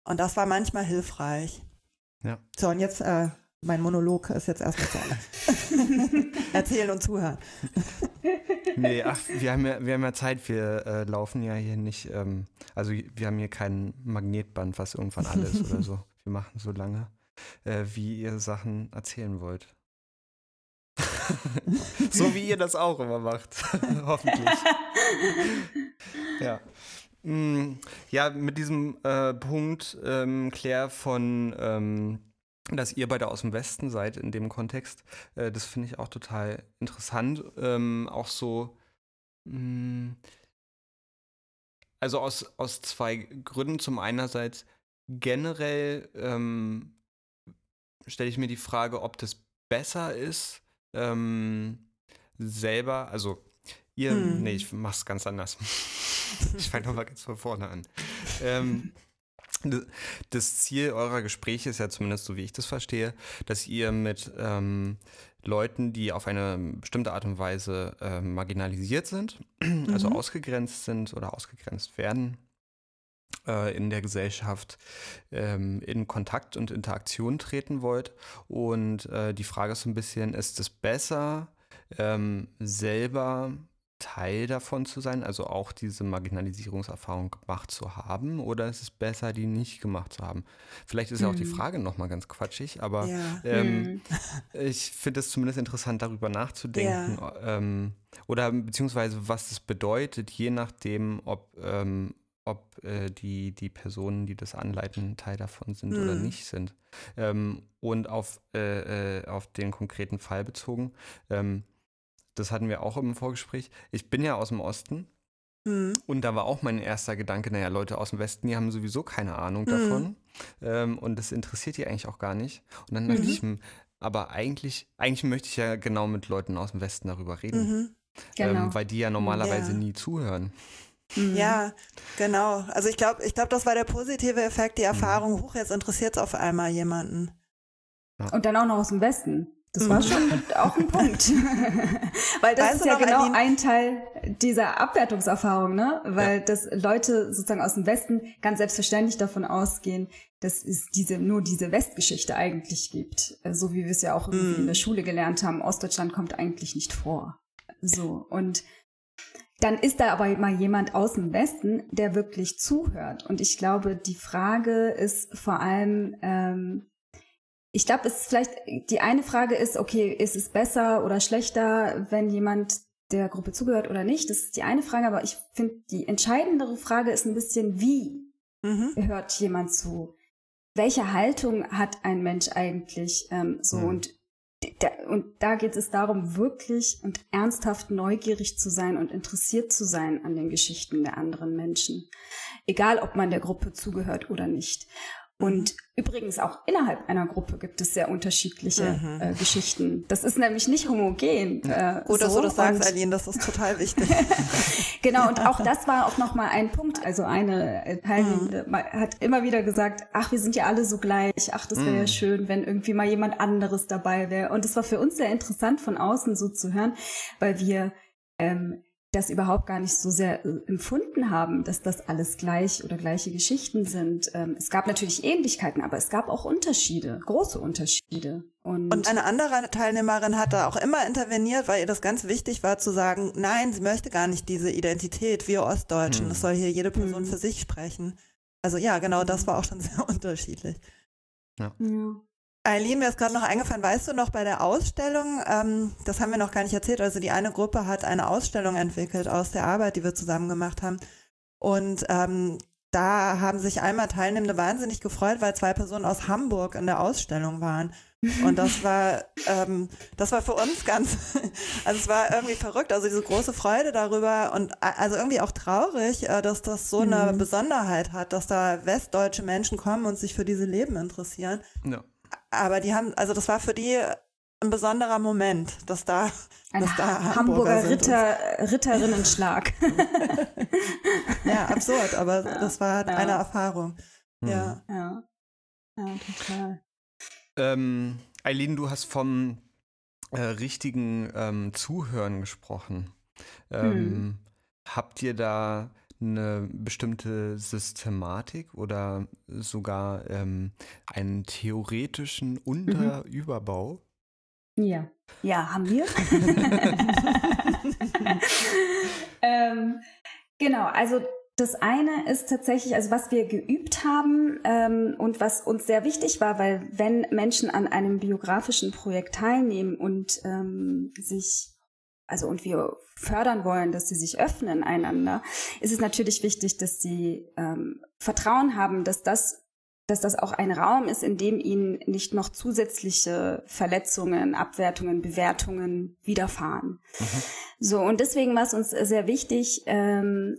Und das war manchmal hilfreich. Ja. So, und jetzt, äh, mein Monolog ist jetzt erstmal zu Ende. *laughs* Erzählen und zuhören. nee, ach, wir haben ja, wir haben ja Zeit, wir äh, laufen ja hier nicht, ähm, also wir haben hier kein Magnetband, was irgendwann alles *laughs* oder so. Wir machen so lange, äh, wie ihr Sachen erzählen wollt. So wie ihr das auch immer macht. *laughs* Hoffentlich. ja. Mm, ja, mit diesem äh, Punkt, ähm, Claire, von, ähm, dass ihr beide aus dem Westen seid in dem Kontext, äh, das finde ich auch total interessant. Ähm, auch so, mh, mm, also aus, aus zwei Gründen. Zum einerseits generell ähm, stelle ich mir die Frage, ob das besser ist, ähm, selber, also ihr, hm. nee, ich mach's ganz anders. *laughs* ich fange nochmal ganz von vorne an. Ähm, das Ziel eurer Gespräche ist ja zumindest so, wie ich das verstehe, dass ihr mit ähm, Leuten, die auf eine bestimmte Art und Weise äh, marginalisiert sind, *clears throat* also mhm. ausgegrenzt sind oder ausgegrenzt werden, äh, in der Gesellschaft ähm, in Kontakt und Interaktion treten wollt. Und äh, die Frage ist so ein bisschen, ist es besser, ähm, selber Teil davon zu sein, also auch diese Marginalisierungserfahrung gemacht zu haben, oder ist es besser, die nicht gemacht zu haben? Vielleicht ist ja auch die hm. Frage nochmal ganz quatschig, aber ja. ähm, hm. *laughs* ich finde es zumindest interessant, darüber nachzudenken, ja. ähm, oder beziehungsweise was es bedeutet, je nachdem, ob ähm, ob äh, die, die Personen, die das anleiten, Teil davon sind mhm. oder hm. nicht sind. Ähm, und auf, äh, äh, auf den konkreten Fall bezogen, ähm, das hatten wir auch im Vorgespräch. Ich bin ja aus dem Osten. Mhm. Und da war auch mein erster Gedanke, naja, Leute aus dem Westen, die haben sowieso keine Ahnung mhm. davon. Ähm, und das interessiert die eigentlich auch gar nicht. Und dann dachte ich, hm, aber eigentlich, eigentlich möchte ich ja genau mit Leuten aus dem Westen darüber reden. Mhm. Ähm, genau. weil die ja normalerweise ja. nie zuhören. Mhm. Ja, genau. Also ich glaube, ich glaube, das war der positive Effekt, die mhm. Erfahrung, hoch, jetzt interessiert es auf einmal jemanden. Und dann auch noch aus dem Westen. Das war mhm. schon auch ein Punkt. *laughs* Weil das weißt ist ja genau ein Teil dieser Abwertungserfahrung, ne? Weil ja. dass Leute sozusagen aus dem Westen ganz selbstverständlich davon ausgehen, dass es diese, nur diese Westgeschichte eigentlich gibt. So wie wir es ja auch irgendwie mm. in der Schule gelernt haben. Ostdeutschland kommt eigentlich nicht vor. So. Und dann ist da aber mal jemand aus dem Westen, der wirklich zuhört. Und ich glaube, die Frage ist vor allem, ähm, ich glaube, es ist vielleicht, die eine Frage ist, okay, ist es besser oder schlechter, wenn jemand der Gruppe zugehört oder nicht? Das ist die eine Frage, aber ich finde, die entscheidendere Frage ist ein bisschen, wie mhm. hört jemand zu? Welche Haltung hat ein Mensch eigentlich ähm, so? Mhm. Und und da geht es darum, wirklich und ernsthaft neugierig zu sein und interessiert zu sein an den Geschichten der anderen Menschen. Egal, ob man der Gruppe zugehört oder nicht. Und mhm. übrigens auch innerhalb einer Gruppe gibt es sehr unterschiedliche mhm. äh, Geschichten. Das ist nämlich nicht homogen. Äh, Gut, dass so. du das sagst, Aline, das ist total wichtig. *laughs* genau, und auch das war auch nochmal ein Punkt. Also eine Teilnehmende mhm. hat immer wieder gesagt, ach, wir sind ja alle so gleich, ach, das wäre ja mhm. schön, wenn irgendwie mal jemand anderes dabei wäre. Und es war für uns sehr interessant von außen so zu hören, weil wir ähm, das überhaupt gar nicht so sehr äh, empfunden haben, dass das alles gleich oder gleiche Geschichten sind. Ähm, es gab natürlich Ähnlichkeiten, aber es gab auch Unterschiede, große Unterschiede. Und, und eine andere Teilnehmerin hat da auch immer interveniert, weil ihr das ganz wichtig war zu sagen, nein, sie möchte gar nicht diese Identität, wir Ostdeutschen, es hm. soll hier jede Person hm. für sich sprechen. Also ja, genau, das war auch schon *laughs* sehr unterschiedlich. Ja. ja. Eileen, mir ist gerade noch eingefallen, weißt du noch bei der Ausstellung, ähm, das haben wir noch gar nicht erzählt, also die eine Gruppe hat eine Ausstellung entwickelt aus der Arbeit, die wir zusammen gemacht haben. Und ähm, da haben sich einmal Teilnehmende wahnsinnig gefreut, weil zwei Personen aus Hamburg in der Ausstellung waren. Und das *laughs* war, ähm, das war für uns ganz, *laughs* also es war irgendwie verrückt, also diese große Freude darüber und also irgendwie auch traurig, äh, dass das so eine mhm. Besonderheit hat, dass da westdeutsche Menschen kommen und sich für diese Leben interessieren. Ja aber die haben, also das war für die ein besonderer Moment, dass da, ein dass da Hamburger, Hamburger Ritter, Ritterinnenschlag. *laughs* ja, absurd, aber *laughs* das war ja. eine Erfahrung. Mhm. Ja. ja. Ja, total. Ähm, Eileen, du hast vom äh, richtigen ähm, Zuhören gesprochen. Ähm, hm. Habt ihr da eine bestimmte Systematik oder sogar ähm, einen theoretischen Unterüberbau? Mhm. Ja, ja, haben wir. *laughs* *laughs* ähm, genau, also das eine ist tatsächlich, also was wir geübt haben ähm, und was uns sehr wichtig war, weil wenn Menschen an einem biografischen Projekt teilnehmen und ähm, sich also und wir fördern wollen, dass sie sich öffnen einander, ist es natürlich wichtig, dass sie ähm, Vertrauen haben, dass das dass das auch ein Raum ist, in dem ihnen nicht noch zusätzliche Verletzungen, Abwertungen, Bewertungen widerfahren. Mhm. So, und deswegen war es uns sehr wichtig, ähm,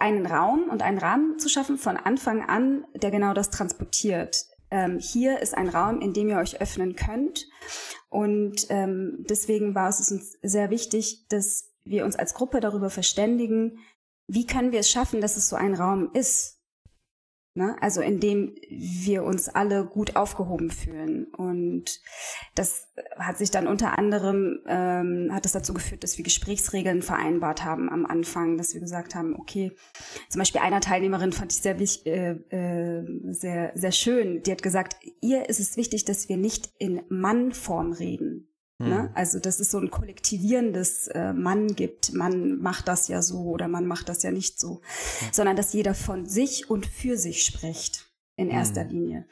einen Raum und einen Rahmen zu schaffen von Anfang an, der genau das transportiert. Ähm, hier ist ein Raum, in dem ihr euch öffnen könnt und ähm, deswegen war es uns sehr wichtig, dass wir uns als Gruppe darüber verständigen, wie können wir es schaffen, dass es so ein Raum ist, Ne? Also indem wir uns alle gut aufgehoben fühlen. Und das hat sich dann unter anderem, ähm, hat es dazu geführt, dass wir Gesprächsregeln vereinbart haben am Anfang, dass wir gesagt haben, okay, zum Beispiel einer Teilnehmerin fand ich sehr, äh, äh, sehr, sehr schön. Die hat gesagt, ihr ist es wichtig, dass wir nicht in Mannform reden. Ne? Mhm. Also, dass es so ein kollektivierendes äh, Mann gibt, man macht das ja so oder man macht das ja nicht so, mhm. sondern dass jeder von sich und für sich spricht in erster mhm. Linie.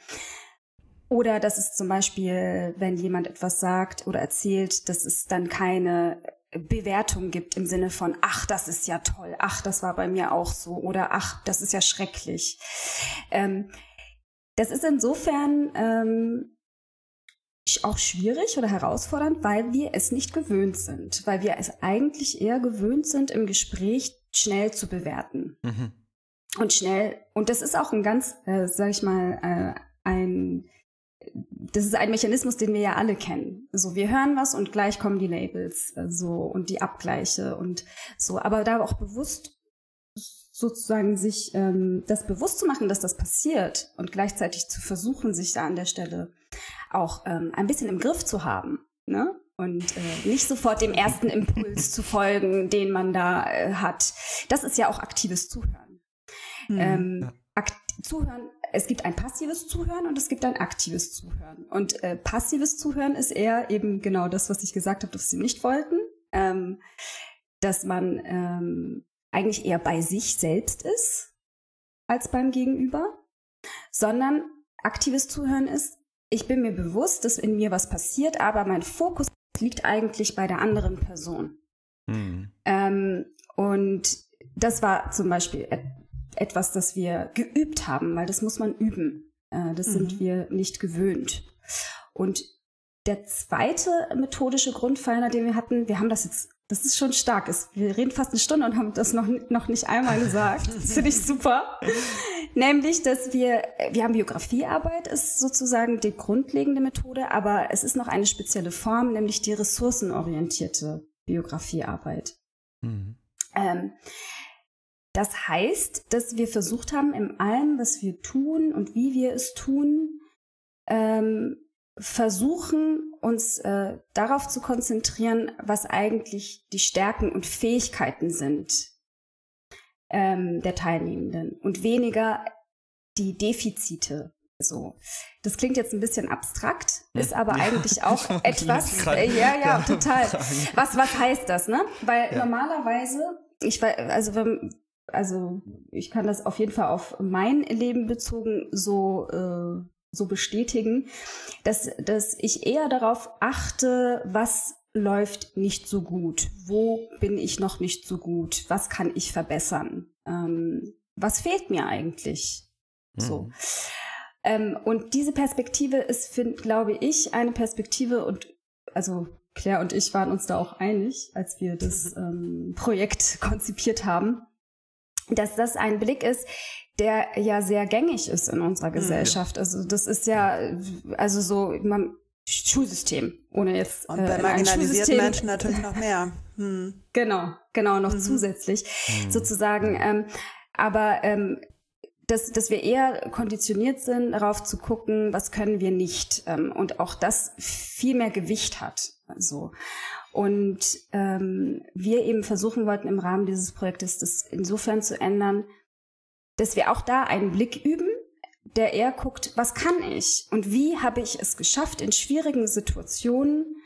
Oder dass es zum Beispiel, wenn jemand etwas sagt oder erzählt, dass es dann keine Bewertung gibt im Sinne von, ach, das ist ja toll, ach, das war bei mir auch so oder ach, das ist ja schrecklich. Ähm, das ist insofern ähm, auch schwierig oder herausfordernd, weil wir es nicht gewöhnt sind, weil wir es eigentlich eher gewöhnt sind, im Gespräch schnell zu bewerten. Mhm. Und schnell, und das ist auch ein ganz, äh, sag ich mal, äh, ein, das ist ein Mechanismus, den wir ja alle kennen. So, wir hören was und gleich kommen die Labels, äh, so, und die Abgleiche und so. Aber da auch bewusst sozusagen sich ähm, das bewusst zu machen, dass das passiert und gleichzeitig zu versuchen, sich da an der Stelle auch ähm, ein bisschen im Griff zu haben. Ne? Und äh, nicht sofort dem ersten Impuls zu folgen, *laughs* den man da äh, hat. Das ist ja auch aktives Zuhören. Mhm, ähm, akt Zuhören, es gibt ein passives Zuhören und es gibt ein aktives Zuhören. Und äh, passives Zuhören ist eher eben genau das, was ich gesagt habe, dass sie nicht wollten. Ähm, dass man ähm, eigentlich eher bei sich selbst ist als beim Gegenüber, sondern aktives Zuhören ist, ich bin mir bewusst, dass in mir was passiert, aber mein Fokus liegt eigentlich bei der anderen Person. Mhm. Ähm, und das war zum Beispiel et etwas, das wir geübt haben, weil das muss man üben. Äh, das mhm. sind wir nicht gewöhnt. Und der zweite methodische Grundpfeiler, den wir hatten, wir haben das jetzt Das ist schon stark. Wir reden fast eine Stunde und haben das noch, noch nicht einmal gesagt. Das finde ich super. Nämlich, dass wir, wir haben Biografiearbeit, ist sozusagen die grundlegende Methode, aber es ist noch eine spezielle Form, nämlich die ressourcenorientierte Biografiearbeit. Mhm. Ähm, das heißt, dass wir versucht haben, in allem, was wir tun und wie wir es tun, ähm, versuchen, uns äh, darauf zu konzentrieren, was eigentlich die Stärken und Fähigkeiten sind ähm, der Teilnehmenden und weniger die Defizite. So, das klingt jetzt ein bisschen abstrakt, ist aber ja. eigentlich auch *laughs* etwas. Äh, ja, ja, total. Was was heißt das, ne? Weil ja. normalerweise, ich also wenn also ich kann das auf jeden Fall auf mein Leben bezogen so äh, so bestätigen, dass, dass ich eher darauf achte, was läuft nicht so gut, wo bin ich noch nicht so gut, was kann ich verbessern, ähm, was fehlt mir eigentlich, mhm. so. Ähm, und diese Perspektive ist, find, glaube ich, eine Perspektive und also Claire und ich waren uns da auch einig, als wir das *laughs* ähm, Projekt konzipiert haben, dass das ein Blick ist, der ja sehr gängig ist in unserer hm, Gesellschaft. Also das ist ja, also so, man, Schulsystem, ohne jetzt. Und bei äh, marginalisierten Menschen natürlich noch mehr. Hm. Genau, genau, noch mhm. zusätzlich mhm. sozusagen. Ähm, aber ähm, dass, dass wir eher konditioniert sind, darauf zu gucken, was können wir nicht. Ähm, und auch das viel mehr Gewicht hat. So. Und ähm, wir eben versuchen wollten im Rahmen dieses Projektes das insofern zu ändern, dass wir auch da einen Blick üben, der eher guckt, was kann ich und wie habe ich es geschafft, in schwierigen Situationen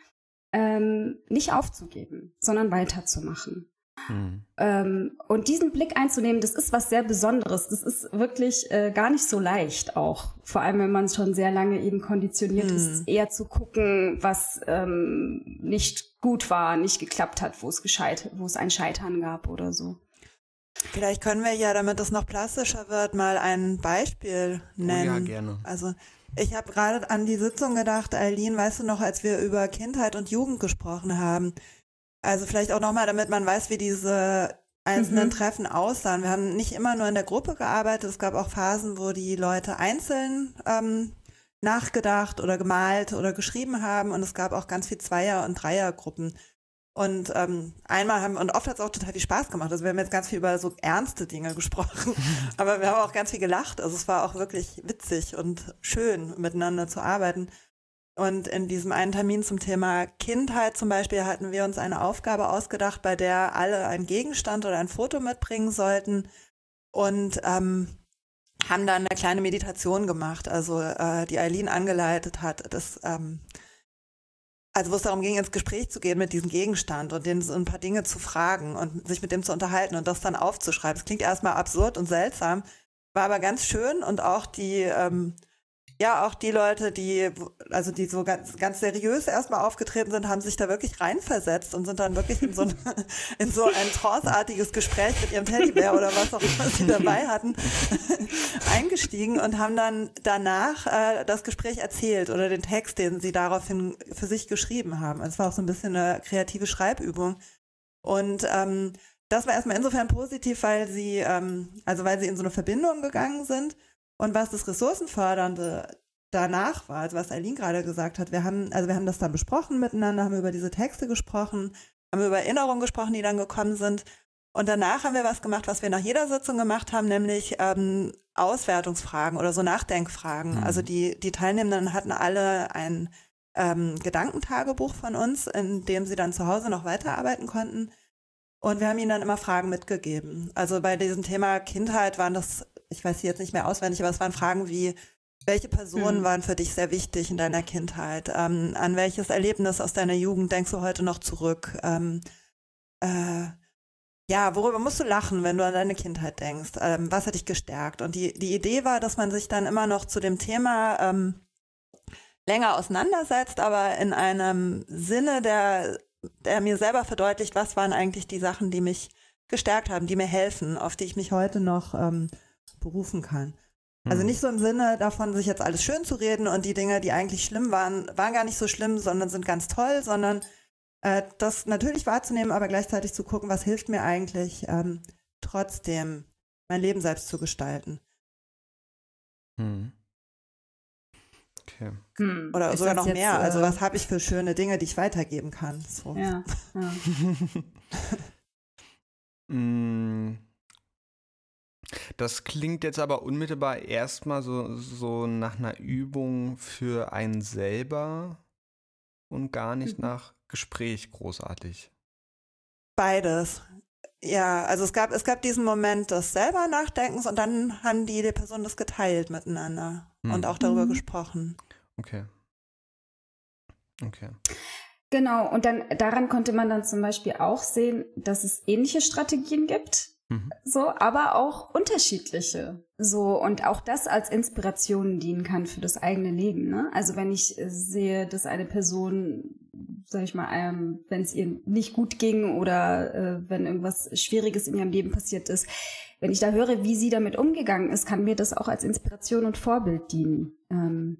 ähm, nicht aufzugeben, sondern weiterzumachen. Mhm. Ähm, und diesen Blick einzunehmen, das ist was sehr Besonderes. Das ist wirklich äh, gar nicht so leicht auch. Vor allem, wenn man schon sehr lange eben konditioniert mhm. ist, eher zu gucken, was ähm, nicht gut war, nicht geklappt hat, wo es gescheitert, wo es ein Scheitern gab oder so. Vielleicht können wir ja, damit es noch plastischer wird, mal ein Beispiel nennen. Oh ja, gerne. Also ich habe gerade an die Sitzung gedacht, Eileen, weißt du noch, als wir über Kindheit und Jugend gesprochen haben. Also vielleicht auch nochmal, damit man weiß, wie diese einzelnen mhm. Treffen aussahen. Wir haben nicht immer nur in der Gruppe gearbeitet, es gab auch Phasen, wo die Leute einzeln ähm, nachgedacht oder gemalt oder geschrieben haben und es gab auch ganz viel Zweier- und Dreiergruppen. Und ähm, einmal haben, und oft hat es auch total viel Spaß gemacht. Also wir haben jetzt ganz viel über so ernste Dinge *laughs* gesprochen, aber wir haben auch ganz viel gelacht. Also es war auch wirklich witzig und schön, miteinander zu arbeiten. Und in diesem einen Termin zum Thema Kindheit zum Beispiel hatten wir uns eine Aufgabe ausgedacht, bei der alle einen Gegenstand oder ein Foto mitbringen sollten und ähm, haben dann eine kleine Meditation gemacht, also äh, die Eileen angeleitet hat. Das ähm, also wo es darum ging, ins Gespräch zu gehen mit diesem Gegenstand und den so ein paar Dinge zu fragen und sich mit dem zu unterhalten und das dann aufzuschreiben. Das klingt erstmal absurd und seltsam, war aber ganz schön und auch die, ähm, ja, auch die Leute, die, also die so ganz, ganz seriös erstmal aufgetreten sind, haben sich da wirklich reinversetzt und sind dann wirklich in so ein, *laughs* in so ein tranceartiges Gespräch mit ihrem Teddybär oder was auch immer sie dabei hatten, *laughs* eingestiegen und haben dann danach äh, das Gespräch erzählt oder den Text, den sie daraufhin für sich geschrieben haben. Also es war auch so ein bisschen eine kreative Schreibübung. Und ähm, das war erstmal insofern positiv, weil sie, ähm, also weil sie in so eine Verbindung gegangen sind und was das Ressourcenfördernde danach war, also was Eileen gerade gesagt hat, wir haben, also wir haben das dann besprochen miteinander, haben über diese Texte gesprochen, haben über Erinnerungen gesprochen, die dann gekommen sind. Und danach haben wir was gemacht, was wir nach jeder Sitzung gemacht haben, nämlich ähm, Auswertungsfragen oder so Nachdenkfragen. Mhm. Also die, die Teilnehmenden hatten alle ein ähm, Gedankentagebuch von uns, in dem sie dann zu Hause noch weiterarbeiten konnten. Und wir haben ihnen dann immer Fragen mitgegeben. Also bei diesem Thema Kindheit waren das ich weiß sie jetzt nicht mehr auswendig, aber es waren Fragen wie, welche Personen hm. waren für dich sehr wichtig in deiner Kindheit? Ähm, an welches Erlebnis aus deiner Jugend denkst du heute noch zurück? Ähm, äh, ja, worüber musst du lachen, wenn du an deine Kindheit denkst? Ähm, was hat dich gestärkt? Und die, die Idee war, dass man sich dann immer noch zu dem Thema ähm, länger auseinandersetzt, aber in einem Sinne, der, der mir selber verdeutlicht, was waren eigentlich die Sachen, die mich gestärkt haben, die mir helfen, auf die ich mich heute noch ähm, berufen kann. Also hm. nicht so im Sinne davon, sich jetzt alles schön zu reden und die Dinge, die eigentlich schlimm waren, waren gar nicht so schlimm, sondern sind ganz toll, sondern Äh, das natürlich wahrzunehmen, aber gleichzeitig zu gucken, was hilft mir eigentlich, ähm, trotzdem mein Leben selbst zu gestalten. Hm. Okay. Hm, Oder sogar noch jetzt, mehr. Also äh, was habe ich für schöne Dinge, die ich weitergeben kann? So. Ja. ja. *laughs* *laughs* Hm. Das klingt jetzt aber unmittelbar erstmal so, so nach einer Übung für einen selber und gar nicht mhm. nach Gespräch großartig. Beides. Ja, also es gab, es gab diesen Moment des selber Nachdenkens und dann haben die, die Personen das geteilt miteinander hm. und auch darüber mhm. gesprochen. Okay. Okay. Genau, und dann daran konnte man dann zum Beispiel auch sehen, dass es ähnliche Strategien gibt, mhm. so, aber auch unterschiedliche. So, und auch das als Inspiration dienen kann für das eigene Leben. Ne? Also wenn ich sehe, dass eine Person sag ich mal, ähm, wenn es ihr nicht gut ging oder äh, wenn irgendwas Schwieriges in ihrem Leben passiert ist, wenn ich da höre, wie sie damit umgegangen ist, kann mir das auch als Inspiration und Vorbild dienen. Ähm,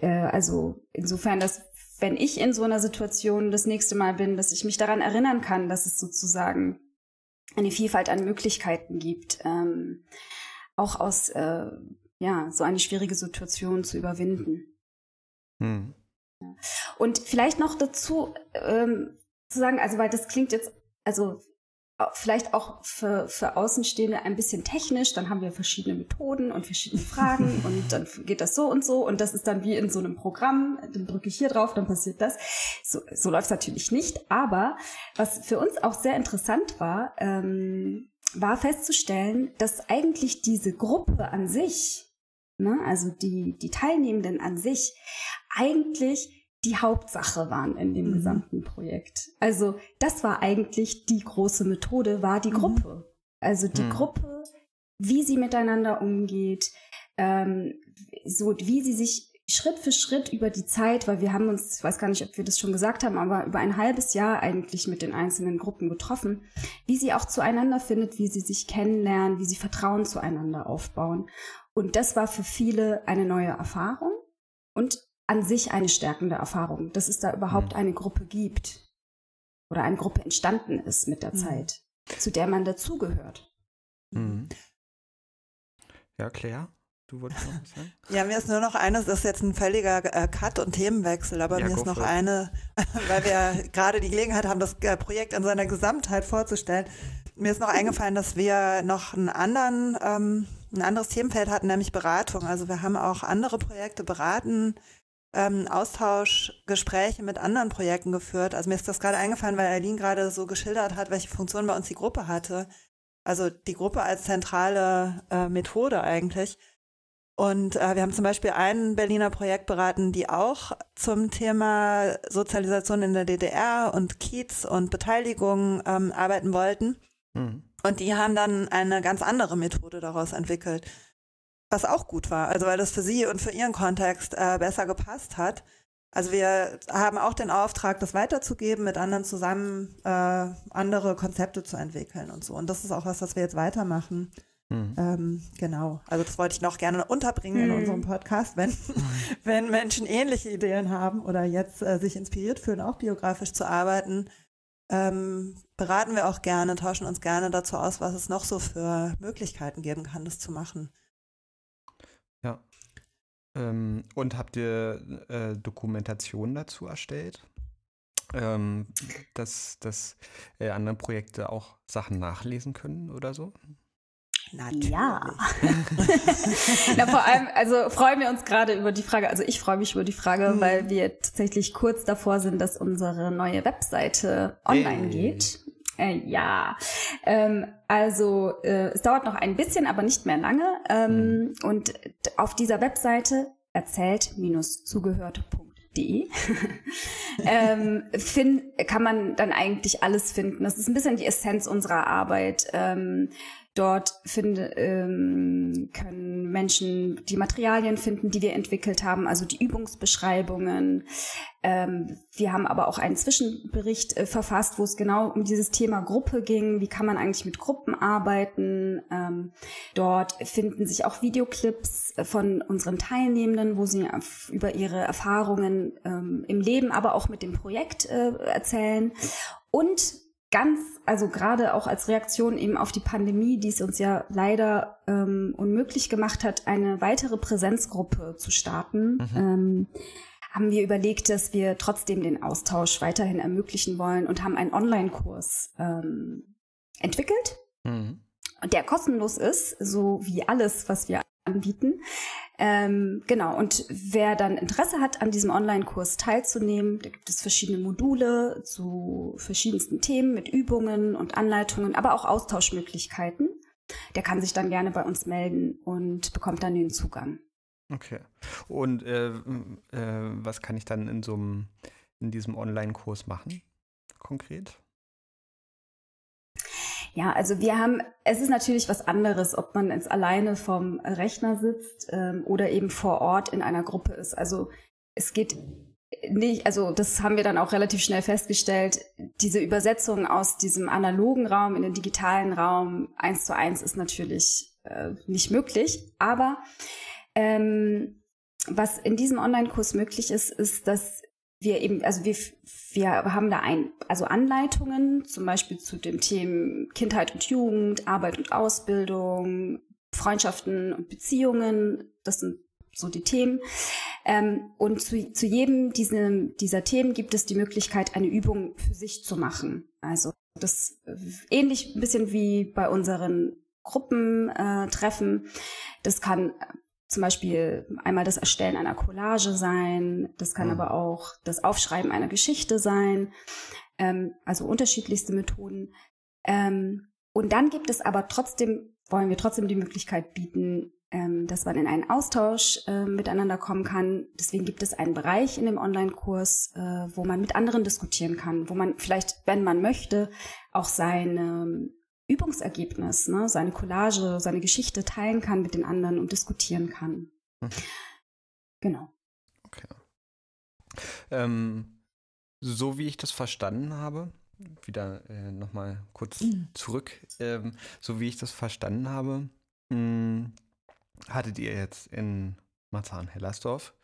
äh, also insofern, dass wenn ich in so einer Situation das nächste Mal bin, dass ich mich daran erinnern kann, dass es sozusagen eine Vielfalt an Möglichkeiten gibt, ähm, auch aus äh, ja so eine schwierige Situation zu überwinden. Hm. Und vielleicht noch dazu ähm, zu sagen, also weil das klingt jetzt, also vielleicht auch für, für Außenstehende ein bisschen technisch, dann haben wir verschiedene Methoden und verschiedene Fragen *laughs* und dann geht das so und so. Und das ist dann wie in so einem Programm, dann drücke ich hier drauf, dann passiert das. So, so läuft es natürlich nicht, aber was für uns auch sehr interessant war, ähm, war festzustellen, dass eigentlich diese Gruppe an sich, ne, also die, die Teilnehmenden an sich, eigentlich die Hauptsache waren in dem mhm. gesamten Projekt. Also das war eigentlich die große Methode, war die mhm. Gruppe. Also die mhm. Gruppe, wie sie miteinander umgeht, ähm, so wie sie sich Schritt für Schritt über die Zeit, weil wir haben uns, ich weiß gar nicht, ob wir das schon gesagt haben, aber über ein halbes Jahr eigentlich mit den einzelnen Gruppen getroffen, wie sie auch zueinander findet, wie sie sich kennenlernen, wie sie Vertrauen zueinander aufbauen. Und das war für viele eine neue Erfahrung und an sich eine stärkende Erfahrung, dass es da überhaupt mhm. eine Gruppe gibt oder eine Gruppe entstanden ist mit der mhm. Zeit, zu der man dazugehört. Mhm. Ja, Claire? Du wolltest noch was sagen? *laughs* Ja, mir ist nur noch eine, das ist jetzt ein völliger äh, Cut und Themenwechsel, aber ja, mir ist noch eine, *laughs* weil wir gerade die Gelegenheit haben, das äh, Projekt in seiner Gesamtheit vorzustellen. Mir ist noch eingefallen, dass wir noch einen anderen, ähm, ein anderes Themenfeld hatten, nämlich Beratung. Also wir haben auch andere Projekte beraten, ähm, Austauschgespräche mit anderen Projekten geführt. Also mir ist das gerade eingefallen, weil Eileen gerade so geschildert hat, welche Funktion bei uns die Gruppe hatte. Also die Gruppe als zentrale äh, Methode eigentlich. Und äh, wir haben zum Beispiel ein Berliner Projekt beraten, die auch zum Thema Sozialisation in der DDR und Kiez und Beteiligung ähm, arbeiten wollten. Mhm. Und die haben dann eine ganz andere Methode daraus entwickelt was auch gut war, also weil das für sie und für ihren Kontext äh, besser gepasst hat. Also wir haben auch den Auftrag, das weiterzugeben, mit anderen zusammen äh, andere Konzepte zu entwickeln und so. Und das ist auch was, was wir jetzt weitermachen. Mhm. Ähm, genau. Also das wollte ich noch gerne unterbringen mhm. in unserem Podcast, wenn, *laughs* wenn Menschen ähnliche Ideen haben oder jetzt äh, sich inspiriert fühlen, auch biografisch zu arbeiten, ähm, beraten wir auch gerne, tauschen uns gerne dazu aus, was es noch so für Möglichkeiten geben kann, das zu machen. Ähm, und habt ihr äh, Dokumentation dazu erstellt? Ähm, dass, dass äh, andere Projekte auch Sachen nachlesen können oder so? Natürlich. Ja. *laughs* Na, vor allem, also freuen wir uns gerade über die Frage, also ich freue mich über die Frage, mhm. weil wir tatsächlich kurz davor sind, dass unsere neue Webseite online hey. geht. Äh, ja, ähm, also äh, es dauert noch ein bisschen, aber nicht mehr lange. Ähm, mhm. Und auf dieser Webseite erzählt-zugehört.de *laughs* ähm, find, kann man dann eigentlich alles finden. Das ist ein bisschen die Essenz unserer Arbeit. Ähm, Dort finde, ähm, können Menschen die Materialien finden, die wir entwickelt haben, also die Übungsbeschreibungen. Ähm, wir haben aber auch einen Zwischenbericht äh, verfasst, wo es genau um dieses Thema Gruppe ging. Wie kann man eigentlich mit Gruppen arbeiten? Ähm, dort finden sich auch Videoclips von unseren Teilnehmenden, wo sie über ihre Erfahrungen ähm, im Leben, aber auch mit dem Projekt äh, erzählen. Und ganz, also gerade auch als Reaktion eben auf die Pandemie, die es uns ja leider ähm, unmöglich gemacht hat, eine weitere Präsenzgruppe zu starten, mhm. ähm, haben wir überlegt, dass wir trotzdem den Austausch weiterhin ermöglichen wollen und haben einen Online-Kurs ähm, entwickelt, mhm. der kostenlos ist, so wie alles, was wir anbieten. Ähm, genau, und wer dann Interesse hat, an diesem Online-Kurs teilzunehmen, da gibt es verschiedene Module zu verschiedensten Themen mit Übungen und Anleitungen, aber auch Austauschmöglichkeiten. Der kann sich dann gerne bei uns melden und bekommt dann den Zugang. Okay. Und äh, äh, was kann ich dann in so einem, in diesem Online-Kurs machen, konkret? Ja, also wir haben, es ist natürlich was anderes, ob man jetzt alleine vom Rechner sitzt ähm, oder eben vor Ort in einer Gruppe ist. Also es geht nicht, also das haben wir dann auch relativ schnell festgestellt, diese Übersetzung aus diesem analogen Raum in den digitalen Raum eins zu eins ist natürlich äh, nicht möglich. Aber ähm, was in diesem Online-Kurs möglich ist, ist, dass wir eben, also wir, wir haben da ein, also Anleitungen, zum Beispiel zu den Themen Kindheit und Jugend, Arbeit und Ausbildung, Freundschaften und Beziehungen. Das sind so die Themen. Ähm, und zu, zu jedem diesem, dieser Themen gibt es die Möglichkeit, eine Übung für sich zu machen. Also das ähnlich ein bisschen wie bei unseren Gruppentreffen. Äh, das kann zum Beispiel einmal das Erstellen einer Collage sein, das kann mhm. aber auch das Aufschreiben einer Geschichte sein, ähm, also unterschiedlichste Methoden. Ähm, und dann gibt es aber trotzdem, wollen wir trotzdem die Möglichkeit bieten, ähm, dass man in einen Austausch äh, miteinander kommen kann. Deswegen gibt es einen Bereich in dem Online-Kurs, äh, wo man mit anderen diskutieren kann, wo man vielleicht, wenn man möchte, auch seine Übungsergebnis, ne, seine Collage, seine Geschichte teilen kann mit den anderen und diskutieren kann. Mhm. Genau. Okay. Ähm, so wie ich das verstanden habe, wieder äh, nochmal kurz mhm. zurück, ähm, so wie ich das verstanden habe, mh, hm, hattet ihr jetzt in Marzahn-Hellersdorf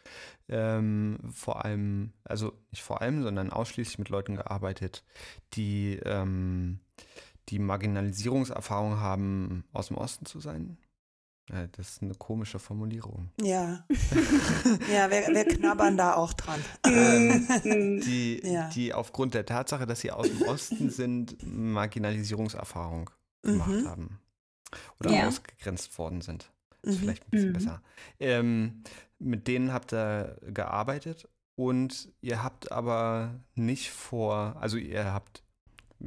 ähm, vor allem, also nicht vor allem, sondern ausschließlich mit Leuten gearbeitet, die ähm, die Marginalisierungserfahrung haben, aus dem Osten zu sein? Ja, das ist eine komische Formulierung. Ja. *laughs* ja, wir, wir, knabbern da auch dran. Ähm, *laughs* die, ja. die aufgrund der Tatsache, dass sie aus dem Osten *laughs* sind, Marginalisierungserfahrung gemacht mhm. haben. Oder ja. ausgegrenzt worden sind. Das ist mhm. vielleicht ein bisschen mhm. besser. Ähm, mit denen habt ihr gearbeitet und ihr habt aber nicht vor, also ihr habt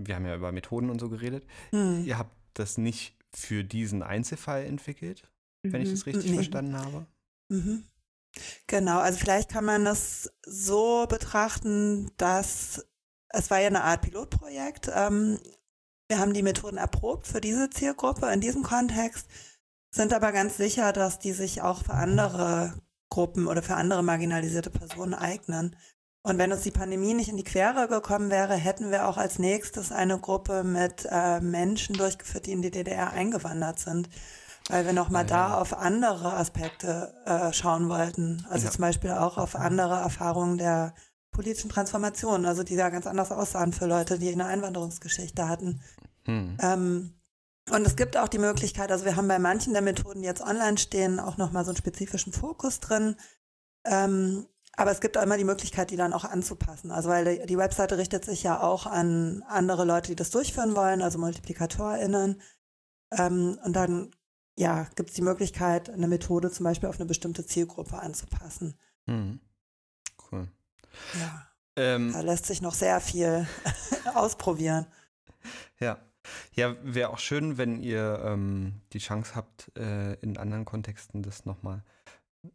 wir haben ja über Methoden und so geredet. Hm. Ihr habt das nicht für diesen Einzelfall entwickelt, mhm. wenn ich das mhm. richtig nee. verstanden habe. Mhm. Genau, also vielleicht kann man das so betrachten, dass es war ja eine Art Pilotprojekt. Ähm, wir haben die Methoden erprobt für diese Zielgruppe in diesem Kontext, sind aber ganz sicher, dass die sich auch für andere Gruppen oder für andere marginalisierte Personen eignen. Und wenn uns die Pandemie nicht in die Quere gekommen wäre, hätten wir auch als nächstes eine Gruppe mit äh, Menschen durchgeführt, die in die DDR eingewandert sind, weil wir nochmal ja, da auf andere Aspekte äh, schauen wollten. Also ja. zum Beispiel auch auf andere Erfahrungen der politischen Transformation, also die da ganz anders aussahen für Leute, die eine Einwanderungsgeschichte hatten. Hm. Ähm, und es gibt auch die Möglichkeit, also wir haben bei manchen der Methoden, die jetzt online stehen, auch nochmal so einen spezifischen Fokus drin. Ähm, aber es gibt auch immer die Möglichkeit, die dann auch anzupassen. Also weil die Webseite richtet sich ja auch an andere Leute, die das durchführen wollen, also MultiplikatorInnen. Ähm, und dann ja, gibt es die Möglichkeit, eine Methode zum Beispiel auf eine bestimmte Zielgruppe anzupassen. Mhm. Cool. Ja. Ähm, da lässt sich noch sehr viel *laughs* ausprobieren. Ja. Ja, wäre auch schön, wenn ihr ähm, die Chance habt, äh, in anderen Kontexten das nochmal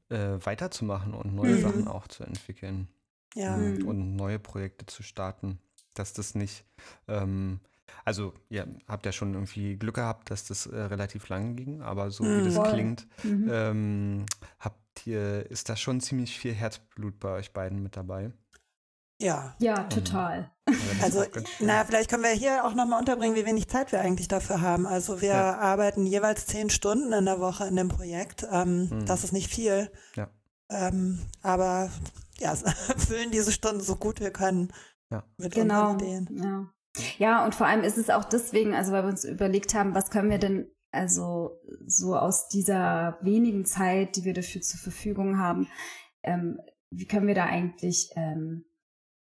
äh, weiterzumachen und neue mhm. Sachen auch zu entwickeln. Ja. Und, mhm. und, neue Projekte zu starten. Dass das nicht, ähm, Also, ihr habt ja schon irgendwie Glück gehabt, dass das äh, relativ lang ging, aber so mhm. wie das klingt, mhm. ähm, habt ihr, ist da schon ziemlich viel Herzblut bei euch beiden mit dabei? Ja. Ja, total. Also, na, vielleicht können wir hier auch nochmal unterbringen, wie wenig Zeit wir eigentlich dafür haben. Also, wir ja. arbeiten jeweils zehn Stunden in der Woche in dem Projekt. Ähm, mhm. Das ist nicht viel. Ja. Ähm, aber ja, *laughs* füllen diese Stunden so gut wir können ja. mit genau. unseren Ideen. Ja. ja, und vor allem ist es auch deswegen, also weil wir uns überlegt haben, was können wir denn also so aus dieser wenigen Zeit, die wir dafür zur Verfügung haben, ähm, wie können wir da eigentlich ähm,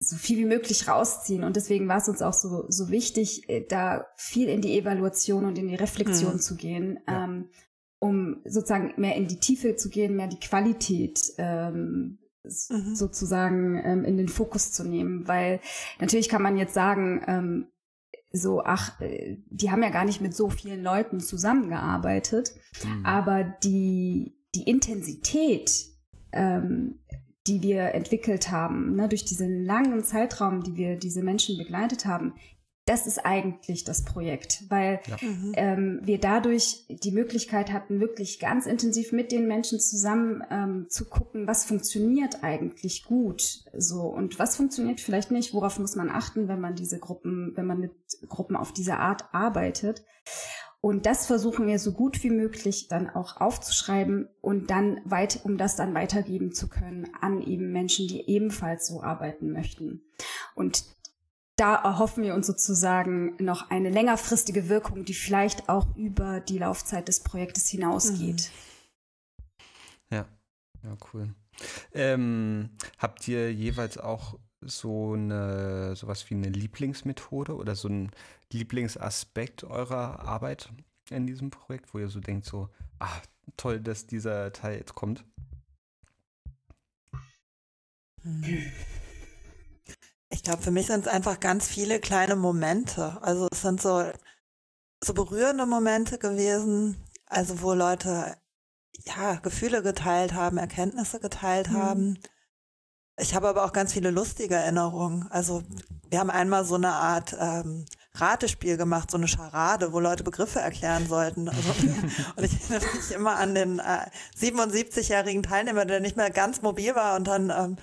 so viel wie möglich rausziehen. Und deswegen war es uns auch so, so wichtig, äh, da viel in die Evaluation und in die Reflexion mhm. zu gehen, ja. ähm, um sozusagen mehr in die Tiefe zu gehen, mehr die Qualität ähm, mhm. sozusagen ähm, in den Fokus zu nehmen. Weil natürlich kann man jetzt sagen, ähm, so, ach, äh, die haben ja gar nicht mit so vielen Leuten zusammengearbeitet, mhm. aber die, die Intensität, ähm, die wir entwickelt haben, ne, durch diesen langen Zeitraum, die wir diese Menschen begleitet haben, das ist eigentlich das Projekt, weil ja. Mhm. ähm, wir dadurch die Möglichkeit hatten, wirklich ganz intensiv mit den Menschen zusammen ähm, zu gucken, was funktioniert eigentlich gut, so und was funktioniert vielleicht nicht, worauf muss man achten, wenn man diese Gruppen, wenn man mit Gruppen auf diese Art arbeitet. Und das versuchen wir so gut wie möglich dann auch aufzuschreiben und dann weit, um das dann weitergeben zu können an eben Menschen, die ebenfalls so arbeiten möchten. Und da erhoffen wir uns sozusagen noch eine längerfristige Wirkung, die vielleicht auch über die Laufzeit des Projektes hinausgeht. Mhm. Ja, ja, cool. Ähm, habt ihr jeweils auch so eine sowas wie eine Lieblingsmethode oder so ein Lieblingsaspekt eurer Arbeit in diesem Projekt, wo ihr so denkt, so, ah, toll, dass dieser Teil jetzt kommt? Ich glaube, für mich sind es einfach ganz viele kleine Momente. Also es sind so, so berührende Momente gewesen, also wo Leute ja Gefühle geteilt haben, Erkenntnisse geteilt mhm. haben. Ich habe aber auch ganz viele lustige Erinnerungen. Also wir haben einmal so eine Art ähm, Ratespiel gemacht, so eine Scharade, wo Leute Begriffe erklären sollten. Also, *laughs* und ich erinnere mich immer an den äh, 77-jährigen Teilnehmer, der nicht mehr ganz mobil war und dann ähm,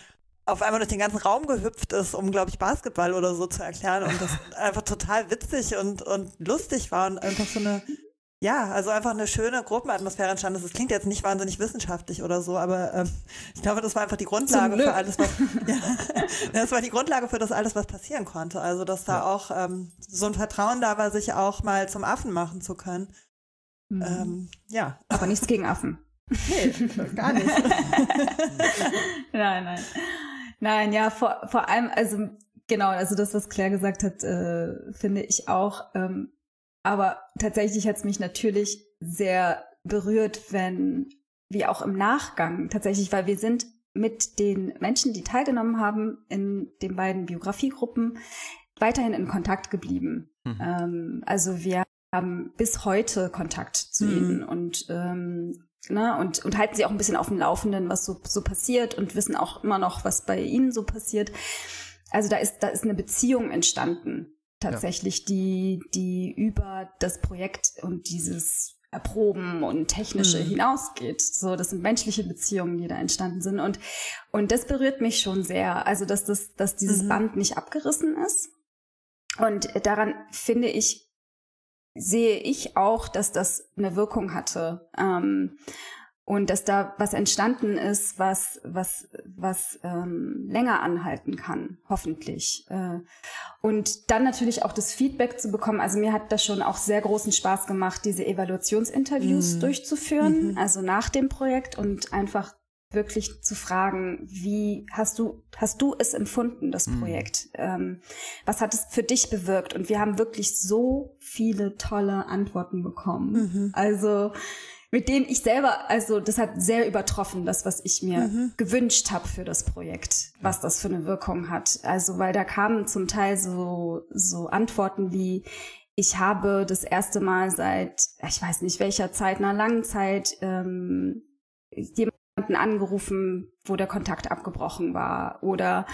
auf einmal durch den ganzen Raum gehüpft ist, um, glaube ich, Basketball oder so zu erklären und das *laughs* einfach total witzig und, und lustig war und einfach so eine ja, also einfach eine schöne Gruppenatmosphäre entstanden ist. Das klingt jetzt nicht wahnsinnig wissenschaftlich oder so, aber ähm, *laughs* ich glaube, das war einfach die Grundlage für alles, was *laughs* *laughs* ja, das war die Grundlage für das alles, was passieren konnte. Also dass da ja. auch ähm, so ein Vertrauen da war, sich auch mal zum Affen machen zu können. Mhm. Ähm, ja. Aber nichts gegen Affen. Nee, gar nicht. nein, nein. Nein, ja, vor, vor allem, also genau, also das, was Claire gesagt hat, äh, finde ich auch. Ähm, aber tatsächlich hat es mich natürlich sehr berührt, wenn, wie auch im Nachgang tatsächlich, weil wir sind mit den Menschen, die teilgenommen haben in den beiden Biografiegruppen, weiterhin in Kontakt geblieben. Mhm. Ähm, also wir haben bis heute Kontakt zu mhm. ihnen und ähm, ne, und, und halten sie auch ein bisschen auf dem Laufenden, was so, so passiert und wissen auch immer noch, was bei ihnen so passiert. Also da ist, da ist eine Beziehung entstanden tatsächlich, ja. die, die über das Projekt und dieses Erproben und Technische mhm. hinausgeht. So, das sind menschliche Beziehungen, die da entstanden sind. Und, und das berührt mich schon sehr. Also, dass das, dass dieses mhm. Band nicht abgerissen ist. Und daran finde ich, sehe ich auch, dass das eine Wirkung hatte. Ähm, und dass da was entstanden ist, was was was ähm, länger anhalten kann, hoffentlich. Äh, und dann natürlich auch das Feedback zu bekommen. Also mir hat das schon auch sehr großen Spaß gemacht, diese Evaluationsinterviews mhm. durchzuführen, mhm. also nach dem Projekt und einfach wirklich zu fragen, wie hast du hast du es empfunden, das mhm. Projekt? Ähm, was hat es für dich bewirkt? Und wir haben wirklich so viele tolle Antworten bekommen. Mhm. Also mit denen ich selber, also das hat sehr übertroffen, das, was ich mir mhm. gewünscht habe für das Projekt, was das für eine Wirkung hat. Also, weil da kamen zum Teil so, so Antworten wie, ich habe das erste Mal seit, ich weiß nicht welcher Zeit, einer langen Zeit, ähm, jemand jemanden angerufen, wo der Kontakt abgebrochen war. Oder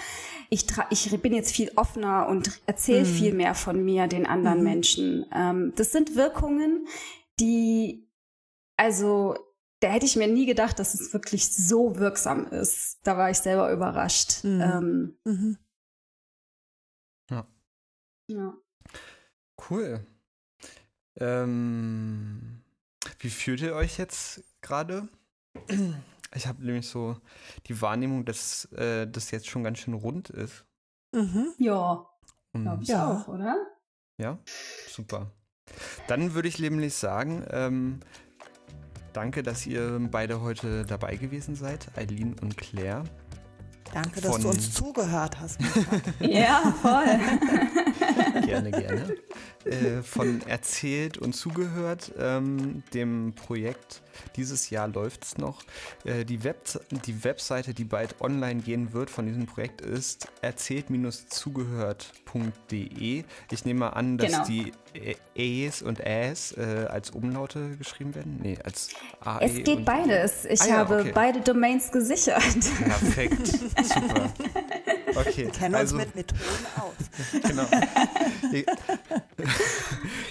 ich, ich bin jetzt viel offener und erzähle mhm. viel mehr von mir den anderen mhm. Menschen. Ähm, das sind Wirkungen, die, also da hätte ich mir nie gedacht, dass es wirklich so wirksam ist. Da war ich selber überrascht. Mhm. Ähm, mhm. ja. Ja. Cool. Ähm, wie fühlt ihr euch jetzt gerade? Ich habe nämlich so die Wahrnehmung, dass äh, das jetzt schon ganz schön rund ist. Mhm. Ja. Glaube ich ja. auch, oder? Ja, super. Dann würde ich nämlich sagen, ähm, danke, dass ihr beide heute dabei gewesen seid, Eileen und Claire. Danke, dass du uns zugehört hast. *laughs* ja, voll. *laughs* gerne, gerne. Äh, von erzählt und zugehört, ähm, dem Projekt. Dieses Jahr läuft es noch. Äh, die, Web die Webseite, die bald online gehen wird von diesem Projekt, ist erzählt-zugehört.de. Ich nehme an, dass genau. die Äs und Äs äh, als Umlaute geschrieben werden? Nee, als AE. Es geht beides. Ich ah, ja, habe okay. beide Domains gesichert. Perfekt. *laughs* Super. Okay. Wir kennen also, uns mit Methoden aus. *laughs* Genau. ihr,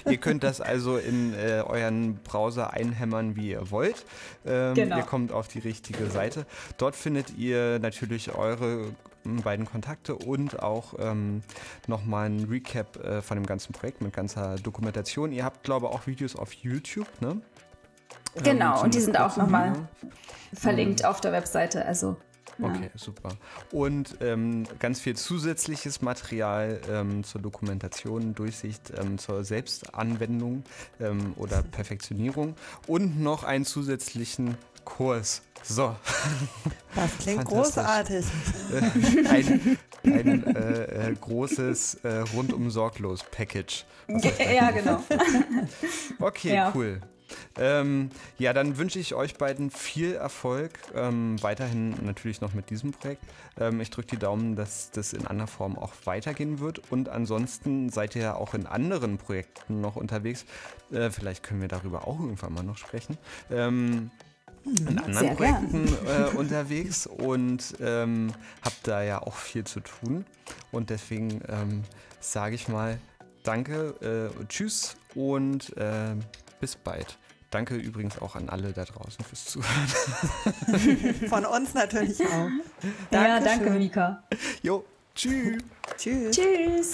*laughs* ihr, könnt das also in äh, euren Browser einhämmern, wie ihr wollt. Ähm, genau. Ihr kommt auf die richtige Seite. Dort findet ihr natürlich eure beiden Kontakte und auch ähm, nochmal ein Recap äh, von dem ganzen Projekt mit ganzer Dokumentation. Ihr habt, glaube ich, auch Videos auf YouTube, ne? Genau, ähm, und die sind auch nochmal verlinkt mhm. auf der Webseite. Also Okay, super. Und ähm, ganz viel zusätzliches Material ähm, zur Dokumentation, Durchsicht, ähm, zur Selbstanwendung ähm, oder Perfektionierung und noch einen zusätzlichen Kurs. So. *laughs* Das klingt großartig. Äh, ein, ein äh, äh, großes äh, rundum sorglos Package. *laughs* Ja, genau. *laughs* Okay, ja. cool. Ähm, ja, dann wünsche ich euch beiden viel Erfolg. Ähm, weiterhin natürlich noch mit diesem Projekt. Ähm, ich drücke die Daumen, dass das in anderer Form auch weitergehen wird. Und ansonsten seid ihr ja auch in anderen Projekten noch unterwegs. Äh, vielleicht können wir darüber auch irgendwann mal noch sprechen. Ähm, in mhm. anderen Sehr Projekten äh, unterwegs und ähm, habe da ja auch viel zu tun. Und deswegen ähm, sage ich mal Danke, äh, Tschüss und äh, bis bald. Danke übrigens auch an alle da draußen fürs Zuhören. *laughs* Von uns natürlich auch. Dankeschön. Ja, danke, Mika. Jo, tschüss. tschüss. Tschüss.